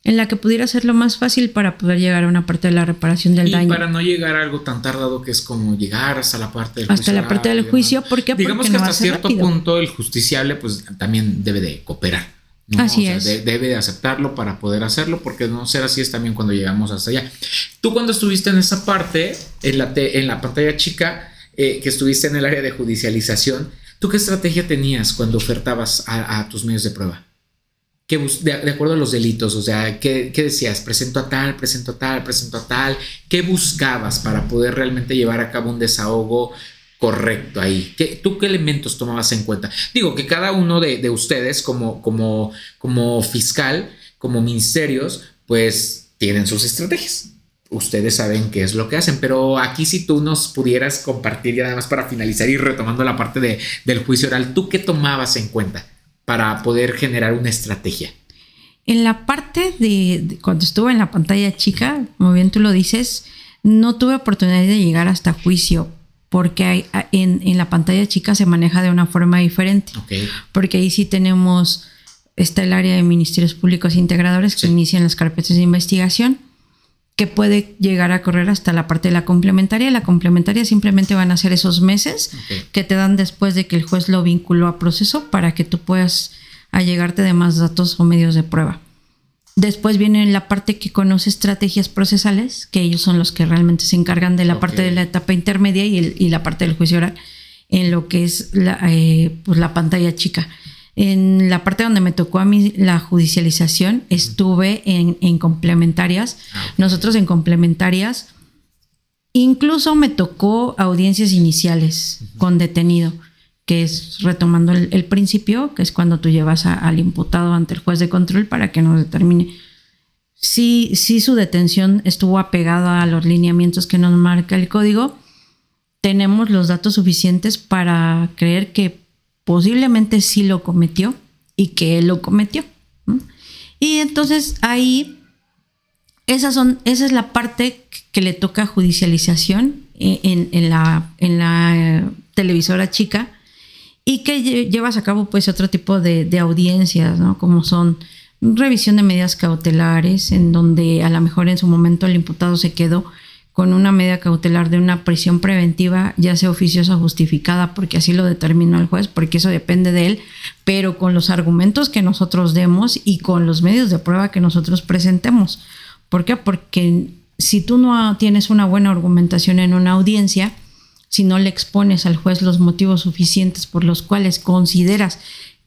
en la que pudiera ser lo más fácil para poder llegar a una parte de la reparación del daño. Y para no llegar a algo tan tardado que es como llegar hasta la parte del juicio. Hasta la parte del juicio, porque digamos que hasta cierto punto el justiciable pues también debe de cooperar. Así es. debe de aceptarlo para poder hacerlo, porque no ser así es también cuando llegamos hasta allá. Tú cuando estuviste en esa parte, en la, en la pantalla chica, eh, que estuviste en el área de judicialización, ¿tú qué estrategia tenías cuando ofertabas a tus medios de prueba? De, acuerdo a los delitos, o sea, ¿qué, decías? Presento a tal, presento a tal, presento a tal. ¿Qué buscabas para poder realmente llevar a cabo un desahogo correcto ahí? ¿Qué, ¿Tú qué elementos tomabas en cuenta? Digo que cada uno de, ustedes como, como, como fiscal, como ministerios, pues tienen sus estrategias. Ustedes saben qué es lo que hacen, pero aquí si tú nos pudieras compartir y además para finalizar y retomando la parte de, del juicio oral, ¿tú qué tomabas en cuenta? Para poder generar una estrategia? En la parte de, cuando estuve en la pantalla chica, como bien tú lo dices, No tuve oportunidad de llegar hasta juicio porque hay, en, en, la pantalla chica se maneja de una forma diferente. Porque ahí sí tenemos, está el área de ministerios públicos integradores que inician las carpetas de investigación que puede llegar a correr hasta la parte de la complementaria. La complementaria simplemente van a ser esos meses que te dan después de que el juez lo vinculó a proceso para que tú puedas allegarte de más datos o medios de prueba. Después viene la parte que conoce estrategias procesales, que ellos son los que realmente se encargan de la parte de la etapa intermedia y, la parte del juicio oral en lo que es la, eh, pues la pantalla chica. En la parte donde me tocó a mí la judicialización, estuve en, complementarias. Ah, Nosotros en complementarias, incluso me tocó audiencias iniciales con detenido, que es retomando el, principio, que es cuando tú llevas al imputado ante el juez de control para que nos determine si, si su detención estuvo apegada a los lineamientos que nos marca el código. Tenemos los datos suficientes para creer que posiblemente sí lo cometió y que él lo cometió. Y entonces ahí, esas son, esa es la parte que le toca judicialización eh, en, la, en la televisora chica y que llevas a cabo pues otro tipo de, de audiencias, ¿no? Como son revisión de medidas cautelares, en donde a lo mejor en su momento el imputado se quedó con una medida cautelar de una prisión preventiva, ya sea oficiosa o justificada, porque así lo determinó el juez, porque eso depende de él, pero con los argumentos que nosotros demos y con los medios de prueba que nosotros presentemos. ¿Por qué? Porque si tú no tienes una buena argumentación en una audiencia, si no le expones al juez los motivos suficientes por los cuales consideras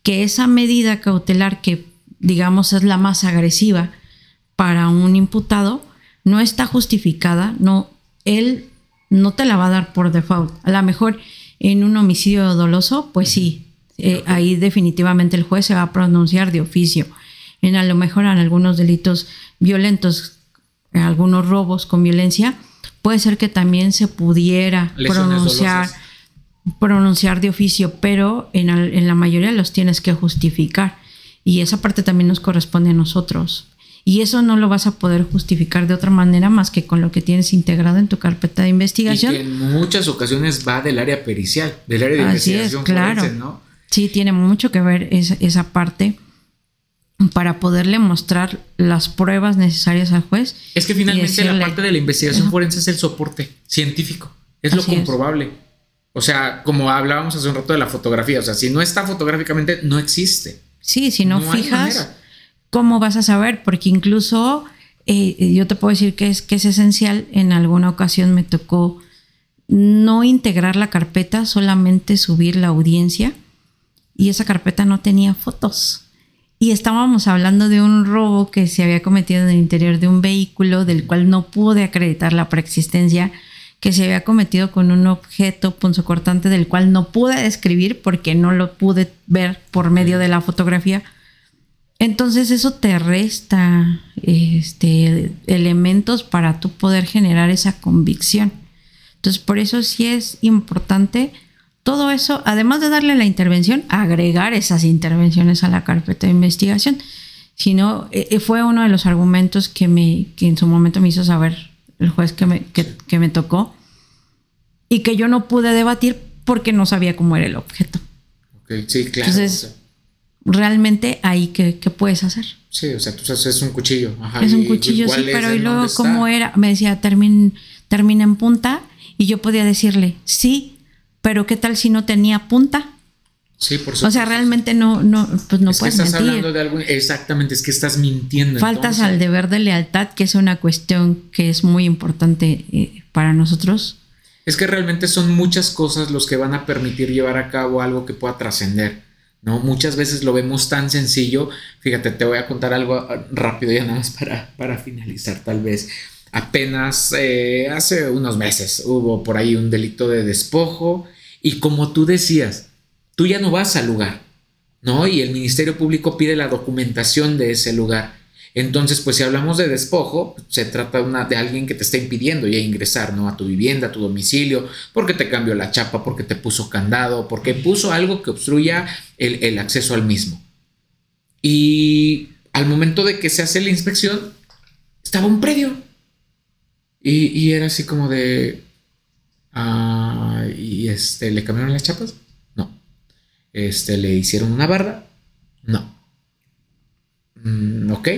que esa medida cautelar que digamos es la más agresiva para un imputado, no está justificada, no, él no te la va a dar por default. A lo mejor en un homicidio doloso, pues sí, eh, ahí definitivamente el juez se va a pronunciar de oficio. En a lo mejor en algunos delitos violentos, en algunos robos con violencia, puede ser que también se pudiera pronunciar, pronunciar de oficio, pero en, en la mayoría los tienes que justificar. Y esa parte también nos corresponde a nosotros. Y eso no lo vas a poder justificar de otra manera más que con lo que tienes integrado en tu carpeta de investigación. Y que en muchas ocasiones va del área pericial, del área de investigación claro. ¿no? Sí, tiene mucho que ver esa, esa parte para poderle mostrar las pruebas necesarias al juez. Es que finalmente la parte de la investigación forense es el soporte científico, es lo comprobable. O sea, como hablábamos hace un rato de la fotografía, o sea, si no está fotográficamente, no existe. Sí, si no, fijas, ¿cómo vas a saber? Porque incluso eh, yo te puedo decir que es, que es esencial. En alguna ocasión me tocó no integrar la carpeta, solamente subir la audiencia y esa carpeta no tenía fotos. Y estábamos hablando de un robo que se había cometido en el interior de un vehículo del cual no pude acreditar la preexistencia, que se había cometido con un objeto punzocortante del cual no pude describir porque no lo pude ver por medio de la fotografía entonces eso te resta este, elementos para tú poder generar esa convicción. Entonces por eso sí es importante todo eso, además de darle la intervención, agregar esas intervenciones a la carpeta de investigación. Si no, eh, eh, fue uno de los argumentos que, me, que en su momento me hizo saber el juez que me, que, me tocó y que yo no pude debatir porque no sabía cómo era el objeto. sí, claro. Entonces, realmente ahí qué, puedes hacer. Sí, o sea, tú sabes, es un cuchillo. es un cuchillo, sí, pero y luego cómo era, me decía, termina, termina en punta y yo podía decirle, sí, pero ¿qué tal si no tenía punta? Sí, por supuesto. O sea, realmente no, no, pues no puedes estás hablando de algo, exactamente, es que estás mintiendo. Faltas al deber de lealtad, que es una cuestión que es muy importante eh, para nosotros. Es que realmente son muchas cosas los que van a permitir llevar a cabo algo que pueda trascender. ¿No? Muchas veces lo vemos tan sencillo. Fíjate, te voy a contar algo ah, rápido ya nada más para, para finalizar tal vez. Apenas eh, hace unos meses hubo por ahí un delito de despojo y como tú decías, tú ya no vas al lugar, ¿no? Y el Ministerio Público pide la documentación de ese lugar. Entonces, pues si hablamos de despojo, se trata de alguien que te está impidiendo ya ingresar, ¿no? A tu vivienda, a tu domicilio, porque te cambió la chapa, porque te puso candado, porque puso algo que obstruya el, acceso al mismo. Y al momento de que se hace la inspección, estaba un predio. Y, era así como de... Ah, y este, ¿le cambiaron las chapas? No. Este, ¿le hicieron una barra? No. Mm, ok.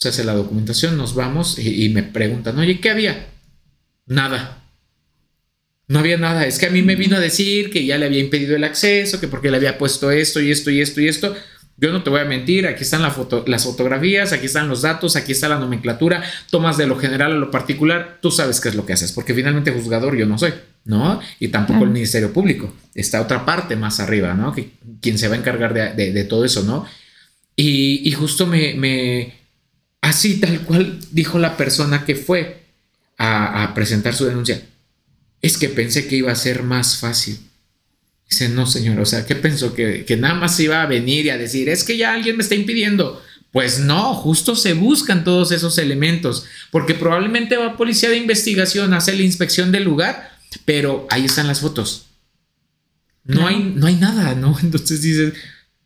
Se hace la documentación, nos vamos y, y me preguntan, oye, ¿qué había? Nada. No había nada. Es que a mí me vino a decir que ya le había impedido el acceso, que porque le había puesto esto y esto y esto y esto. Yo no te voy a mentir, aquí están las fotografías, aquí están los datos, aquí está la nomenclatura, tomas de lo general a lo particular, tú sabes qué es lo que haces, porque finalmente juzgador yo no soy, ¿no? Y tampoco el Ministerio Público, está otra parte más arriba, ¿no? Que quien se va a encargar de, todo eso, ¿no? Y, justo me, me, así tal cual dijo la persona que fue a, a presentar su denuncia, es que pensé que iba a ser más fácil. Dice, no, señor, o sea, ¿qué pensó? Que, que nada más iba a venir y a decir, es que ya alguien me está impidiendo. Pues no, justo se buscan todos esos elementos, porque probablemente va policía de investigación, hace la inspección del lugar, pero ahí están las fotos. No, Hay, no hay nada, ¿no? <laughs> Entonces dices,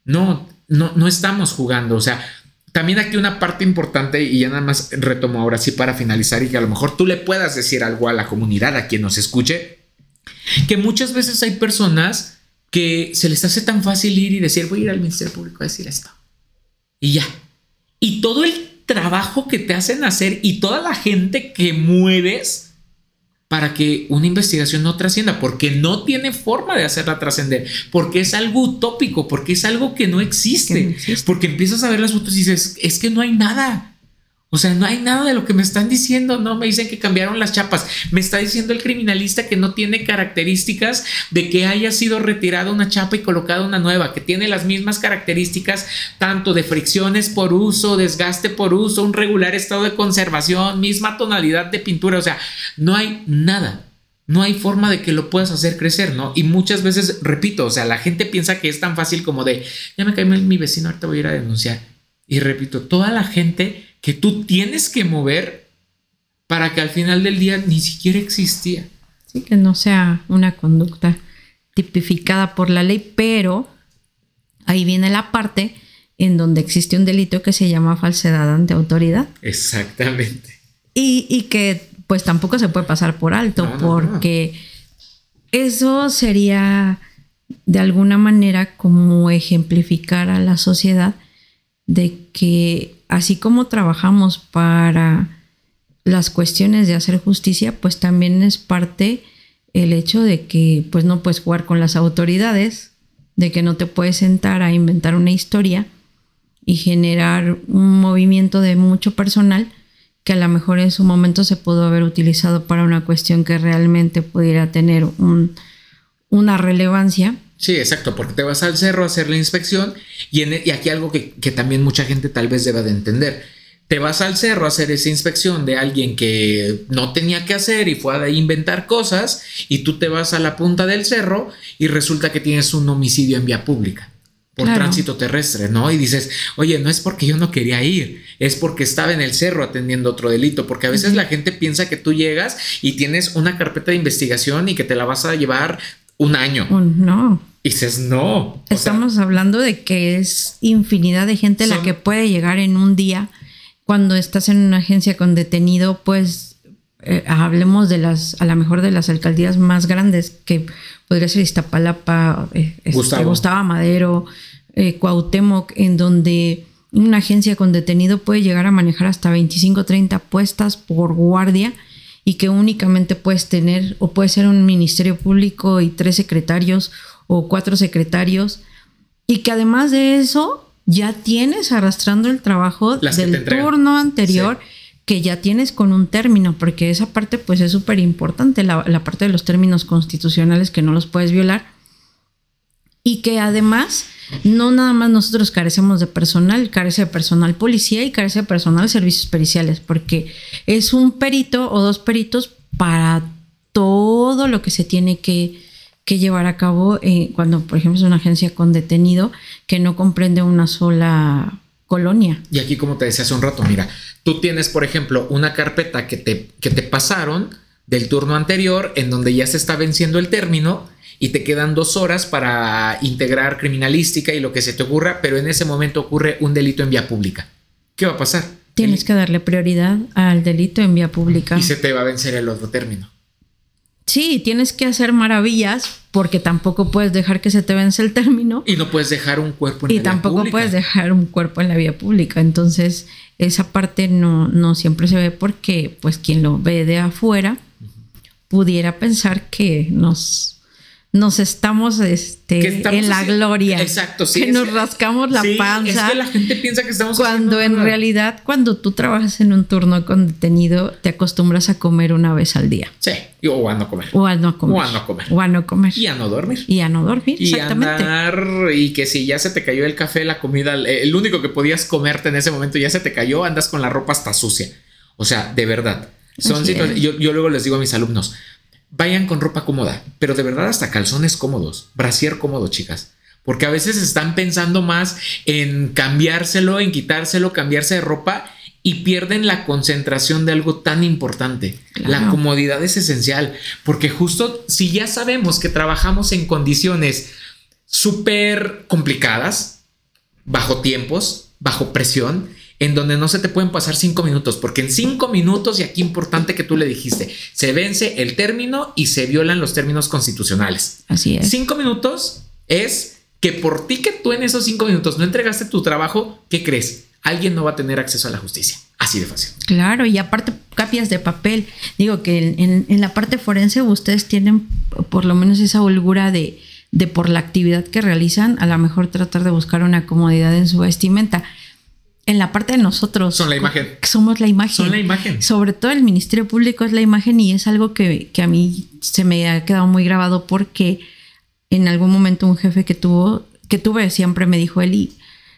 no, no, no estamos jugando. O sea, también aquí una parte importante, y ya nada más retomo ahora sí para finalizar, y que a lo mejor tú le puedas decir algo a la comunidad, a quien nos escuche, que muchas veces hay personas que se les hace tan fácil ir y decir, voy a ir al Ministerio Público a decir esto. Y ya. Y todo el trabajo que te hacen hacer y toda la gente que mueves para que una investigación no trascienda, porque no tiene forma de hacerla trascender, porque es algo utópico, porque es algo que no existe, que no existe. porque empiezas a ver las fotos y dices, es que no hay nada. O sea, no hay nada de lo que me están diciendo. No me dicen que cambiaron las chapas. Me está diciendo el criminalista que no tiene características de que haya sido retirada una chapa y colocada una nueva, que tiene las mismas características tanto de fricciones por uso, desgaste por uso, un regular estado de conservación, misma tonalidad de pintura. O sea, no hay nada. No hay forma de que lo puedas hacer crecer, ¿no? Y muchas veces, repito, o sea, la gente piensa que es tan fácil como de, ya me cae mi vecino, ahorita voy a ir a denunciar. Y repito, toda la gente que tú tienes que mover para que al final del día ni siquiera existía. Sí, que no sea una conducta tipificada por la ley, pero ahí viene la parte en donde existe un delito que se llama falsedad ante autoridad. Exactamente. Y, que pues tampoco se puede pasar por alto, porque eso sería de alguna manera como ejemplificar a la sociedad de que así como trabajamos para las cuestiones de hacer justicia, pues también es parte el hecho de que pues no puedes jugar con las autoridades, de que no te puedes sentar a inventar una historia y generar un movimiento de mucho personal que a lo mejor en su momento se pudo haber utilizado para una cuestión que realmente pudiera tener una relevancia Sí, exacto, porque te vas al cerro a hacer la inspección y, en, y aquí algo que, que, también mucha gente tal vez deba de entender. Te vas al cerro a hacer esa inspección de alguien que no tenía que hacer y fue a inventar cosas y tú te vas a la punta del cerro y resulta que tienes un homicidio en vía pública por tránsito terrestre, ¿no? Y dices, oye, no es porque yo no quería ir, es porque estaba en el cerro atendiendo otro delito, porque a veces la gente piensa que tú llegas y tienes una carpeta de investigación y que te la vas a llevar un año. no. Y dices, no. Estamos hablando de que es infinidad de gente la que puede llegar en un día. Cuando estás en una agencia con detenido, pues eh, hablemos de las, a lo mejor de las alcaldías más grandes, que podría ser Iztapalapa, eh, este, Gustavo. Madero, eh, Cuauhtémoc, en donde una agencia con detenido puede llegar a manejar hasta 25 30 puestas por guardia y que únicamente puedes tener o puede ser un ministerio público y tres secretarios o cuatro secretarios y que además de eso ya tienes arrastrando el trabajo del turno anterior que ya tienes con un término, porque esa parte pues es súper importante, la, la, parte de los términos constitucionales que no los puedes violar y que además no nada más nosotros carecemos de personal, carece de personal policía y carece de personal servicios periciales, porque es un perito o dos peritos para todo lo que se tiene que, llevar a cabo eh, cuando, por ejemplo, es una agencia con detenido que no comprende una sola colonia. Y aquí, como te decía hace un rato, mira, tú tienes, por ejemplo, una carpeta que te, que te pasaron del turno anterior en donde ya se está venciendo el término y te quedan dos horas para integrar criminalística y lo que se te ocurra, pero en ese momento ocurre un delito en vía pública. ¿Qué va a pasar? Tienes que darle prioridad al delito en vía pública. Y se te va a vencer el otro término. Sí, tienes que hacer maravillas porque tampoco puedes dejar que se te vence el término. Y no puedes dejar un cuerpo en y la vía tampoco pública. puedes dejar un cuerpo en la vía pública. Entonces, esa parte no, no siempre se ve porque, pues, quien lo ve de afuera pudiera pensar que nos, nos estamos este, estamos en la haciendo- gloria. Exacto, sí. Que nos que- rascamos la sí, panza. Es que la gente piensa que estamos Cuando en realidad, cuando tú trabajas en un turno con detenido, te acostumbras a comer una vez al día. Sí, o a no comer. O a no comer. O a no comer. O a no comer. Y a no dormir. Y a no dormir, Y exactamente. andar y que si ya se te cayó el café, la comida, el- único que podías comerte en ese momento ya se te cayó, andas con la ropa hasta sucia. O sea, de verdad. Son yo, yo luego les digo a mis alumnos, vayan con ropa cómoda, pero de verdad hasta calzones cómodos, brasier cómodo, chicas. Porque a veces están pensando más en cambiárselo, en quitárselo, cambiarse de ropa y pierden la concentración de algo tan importante. La comodidad es esencial, porque justo si ya sabemos que trabajamos en condiciones súper complicadas, bajo tiempos, bajo presión, en donde no se te pueden pasar cinco minutos, porque en cinco minutos, y aquí importante que tú le dijiste, se vence el término y se violan los términos constitucionales. Así es. Cinco minutos es que por ti que tú en esos cinco minutos no entregaste tu trabajo, ¿qué crees? Alguien no va a tener acceso a la justicia. Así de fácil. Claro, y aparte capias de papel. Digo que en la parte forense ustedes tienen por lo menos esa holgura de, de por la actividad que realizan, a lo mejor tratar de buscar una comodidad en su vestimenta. En la parte de nosotros. Son la imagen. Somos la imagen. Son la imagen. Sobre todo el Ministerio Público es la imagen y es algo que, que a mí se me ha quedado muy grabado porque en algún momento un jefe que tuvo, que tuve siempre me dijo, Eli,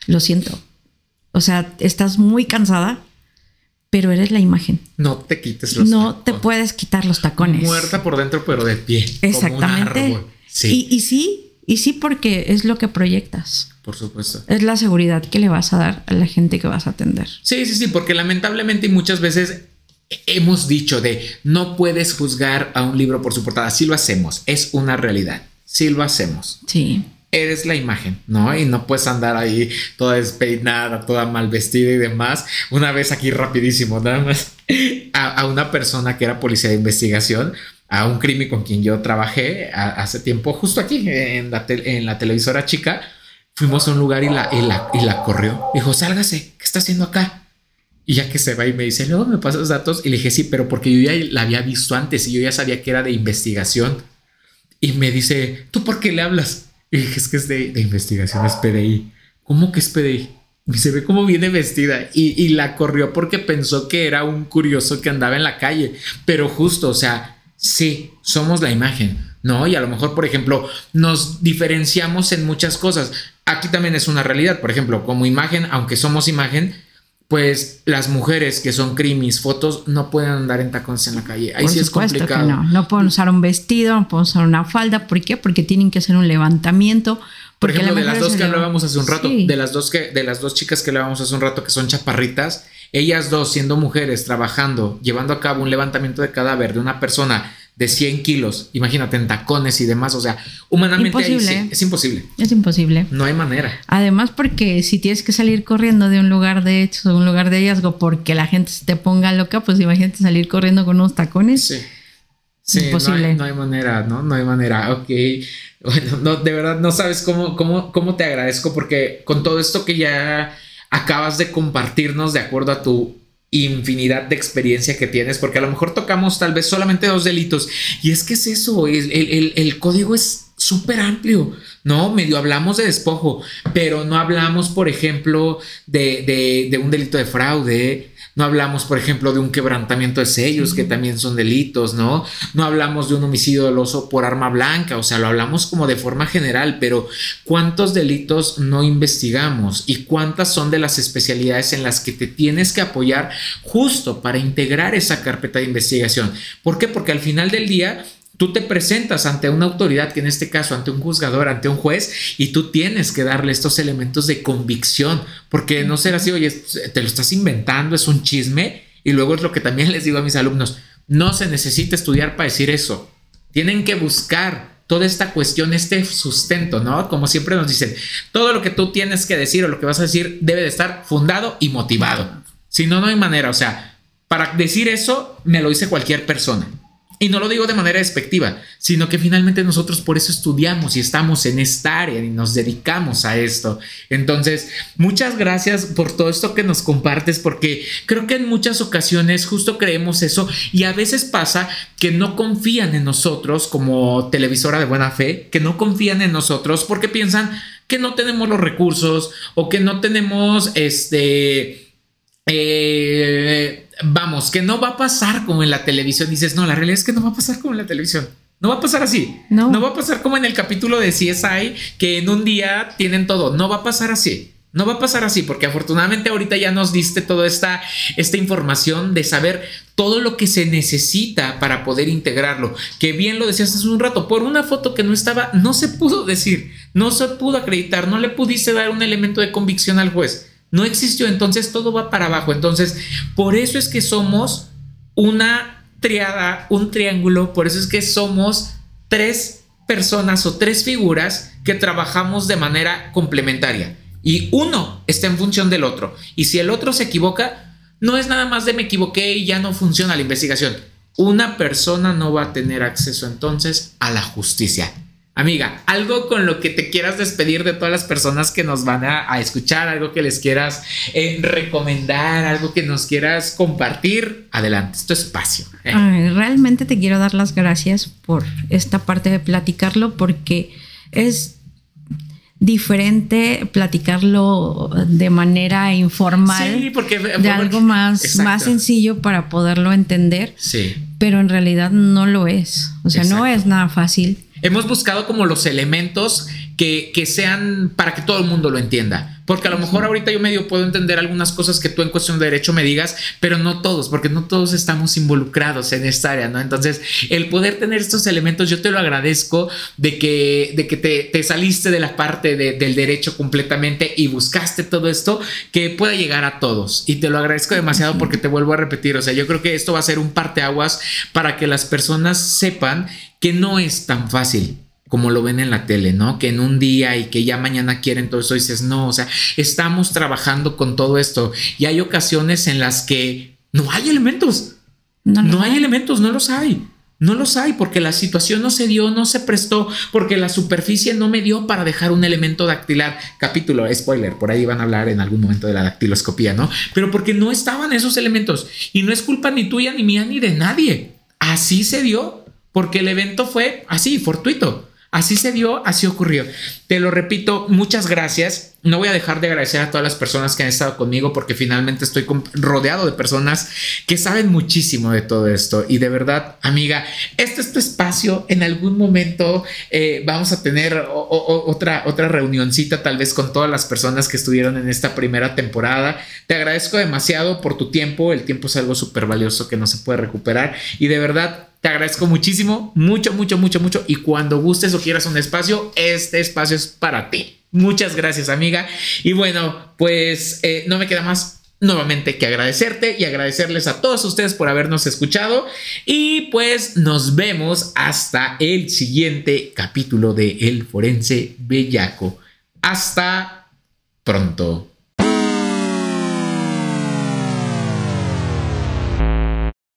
lo siento. O sea, estás muy cansada, pero eres la imagen. No te quites los no te puedes quitar los tacones. Muerta por dentro, pero de pie. como un Exactamente. árbol. Sí, Y, y sí, y sí porque es lo que proyectas. por supuesto. Es la seguridad que le vas a dar a la gente que vas a atender. Sí, sí, sí, porque lamentablemente y muchas veces hemos dicho de no puedes juzgar a un libro por su portada. Sí lo hacemos, es una realidad. Sí lo hacemos. Sí. Eres la imagen, ¿no? Y no puedes andar ahí toda despeinada, toda mal vestida y demás. Una vez aquí rapidísimo, nada más, a, a una persona que era policía de investigación, a un crimen con quien yo trabajé hace tiempo, justo aquí en la, televisora chica, fuimos a un lugar y la, y la, y la corrió. Dijo, sálgase, ¿qué está haciendo acá? Y ya que se va y me dice, luego me pasas datos. Y le dije, sí, pero porque yo ya la había visto antes y yo ya sabía que era de investigación. Y me dice, ¿tú por qué le hablas? Y dije, es que es de, de investigación, es PDI. ¿Cómo que es PDI? Y se ve cómo viene vestida y, y la corrió porque pensó que era un curioso que andaba en la calle. Pero justo, o sea, sí, somos la imagen, ¿no? Y a lo mejor, por ejemplo, nos diferenciamos en muchas cosas. Aquí también es una realidad, por ejemplo, como imagen, aunque somos imagen, pues las mujeres que son crimis, fotos, no pueden andar en tacones en la calle. Ahí Por sí es complicado. que no. No pueden usar un vestido, no pueden usar una falda. ¿Por qué? Porque tienen que hacer un levantamiento. Por ejemplo, la de las dos que hablábamos hace un rato, Sí. de las dos que, de las dos chicas que hablábamos hace un rato que son chaparritas, ellas dos siendo mujeres trabajando, llevando a cabo un levantamiento de cadáver de una persona de 100 kilos, imagínate en tacones y demás, o sea, humanamente ahí Imposible. sí, es imposible, Es imposible. no hay manera. Además, porque si tienes que salir corriendo de un lugar de hechos o un lugar de hallazgo porque la gente se te ponga loca, pues imagínate salir corriendo con unos tacones. Sí. Sí, Imposible. No hay, no hay manera, ¿no? No hay manera. Ok. Bueno, no, de verdad no sabes cómo, cómo, cómo te agradezco porque con todo esto que ya acabas de compartirnos de acuerdo a tu infinidad de experiencia que tienes, porque a lo mejor tocamos tal vez solamente dos delitos. Y es que es eso, el, el- el- código es súper amplio, ¿no? Medio hablamos de despojo, pero no hablamos, por ejemplo, de, de- de un delito de fraude, no hablamos, por ejemplo, de un quebrantamiento de sellos, que también son delitos, ¿no? No hablamos de un homicidio doloso por arma blanca, o sea, lo hablamos como de forma general, pero ¿cuántos delitos no investigamos? ¿Y cuántas son de las especialidades en las que te tienes que apoyar justo para integrar esa carpeta de investigación? ¿Por qué? Porque al final del día tú te presentas ante una autoridad, que en este caso ante un juzgador, ante un juez, y tú tienes que darle estos elementos de convicción, porque no será así, oye, te lo estás inventando, es un chisme, y luego es lo que también <laughs> les digo a mis alumnos, no se necesita estudiar para decir eso, tienen que buscar toda esta cuestión, este sustento, ¿no? Como siempre nos dicen, todo lo que tú tienes que decir o lo que vas a decir debe de estar fundado y motivado. Si no, no hay manera. O sea, para decir eso, me lo dice cualquier persona. Y no lo digo de manera despectiva, sino que finalmente nosotros por eso estudiamos y estamos en esta área y nos dedicamos a esto. Entonces, muchas gracias por todo esto que nos compartes, porque creo que en muchas ocasiones justo creemos eso y a veces pasa que no confían en nosotros como televisora de buena fe, que no confían en nosotros porque piensan que no tenemos los recursos o que no tenemos este eh, vamos, que no va a pasar como en la televisión. Dices, no, la realidad es que no va a pasar como en la televisión. No va a pasar así. No. no va a pasar como en el capítulo de CSI, que en un día tienen todo. No va a pasar así. No va a pasar así, porque afortunadamente ahorita ya nos diste toda esta, esta información de saber todo lo que se necesita para poder integrarlo. Que bien lo decías hace un rato, por una foto que no estaba, no se pudo decir, no se pudo acreditar, no le pudiste dar un elemento de convicción al juez no existió, entonces todo va para abajo. Entonces, por eso es que somos una triada, un triángulo, por eso es que somos tres personas o tres figuras que trabajamos de manera complementaria. Y uno está en función del otro. Y si el otro se equivoca, no es nada más de me equivoqué y ya no funciona la investigación. Una persona no va a tener acceso entonces a la justicia. Amiga, algo con lo que te quieras despedir de todas las personas que nos van a, escuchar, algo que les quieras eh, recomendar, algo que nos quieras compartir, adelante, es tu espacio. ¿eh? realmente te quiero dar las gracias por esta parte de platicarlo porque es diferente platicarlo de manera informal sí, porque, de algo más, más sencillo para poderlo entender. Sí. Pero en realidad no lo es. O sea, no es nada fácil Hemos buscado como los elementos que, que, sean para que todo el mundo lo entienda. Porque a lo mejor ahorita yo medio puedo entender algunas cosas que tú en cuestión de derecho me digas, pero no todos, porque no todos estamos involucrados en esta área, ¿no? Entonces, el poder tener estos elementos, yo te lo agradezco de que, de que te, te saliste de la parte del derecho completamente y buscaste todo esto que pueda llegar a todos. Y te lo agradezco demasiado porque te vuelvo a repetir, o sea, yo creo que esto va a ser un parteaguas para que las personas sepan que no es tan fácil como lo ven en la tele, ¿no? Que en un día y que ya mañana quieren todo eso, dices, no, o sea, estamos trabajando con todo esto y hay ocasiones en las que no hay elementos, no, hay elementos, no los hay. No los hay porque la situación no se dio, no se prestó, porque la superficie no me dio para dejar un elemento dactilar. Capítulo, spoiler, por ahí van a hablar en algún momento de la dactiloscopía, ¿no? Pero porque no estaban esos elementos y no es culpa ni tuya, ni mía, ni de nadie. Así se dio, porque el evento fue así, fortuito. Así se dio, así ocurrió. Te lo repito, muchas gracias. No voy a dejar de agradecer a todas las personas que han estado conmigo porque finalmente estoy rodeado de personas que saben muchísimo de todo esto. Y de verdad, amiga, este es tu espacio. En algún momento eh, vamos a tener otra, otra reunioncita tal vez con todas las personas que estuvieron en esta primera temporada. Te agradezco demasiado por tu tiempo. El tiempo es algo súper valioso que no se puede recuperar. Y de verdad, te agradezco muchísimo, mucho, mucho, mucho, mucho. Y cuando gustes o quieras un espacio, este espacio es para ti. Muchas gracias, amiga. Y bueno, pues eh, no me queda más nuevamente que agradecerte y agradecerles a todos ustedes por habernos escuchado. Y pues nos vemos hasta el siguiente capítulo de El Forense Bellaco. Hasta pronto.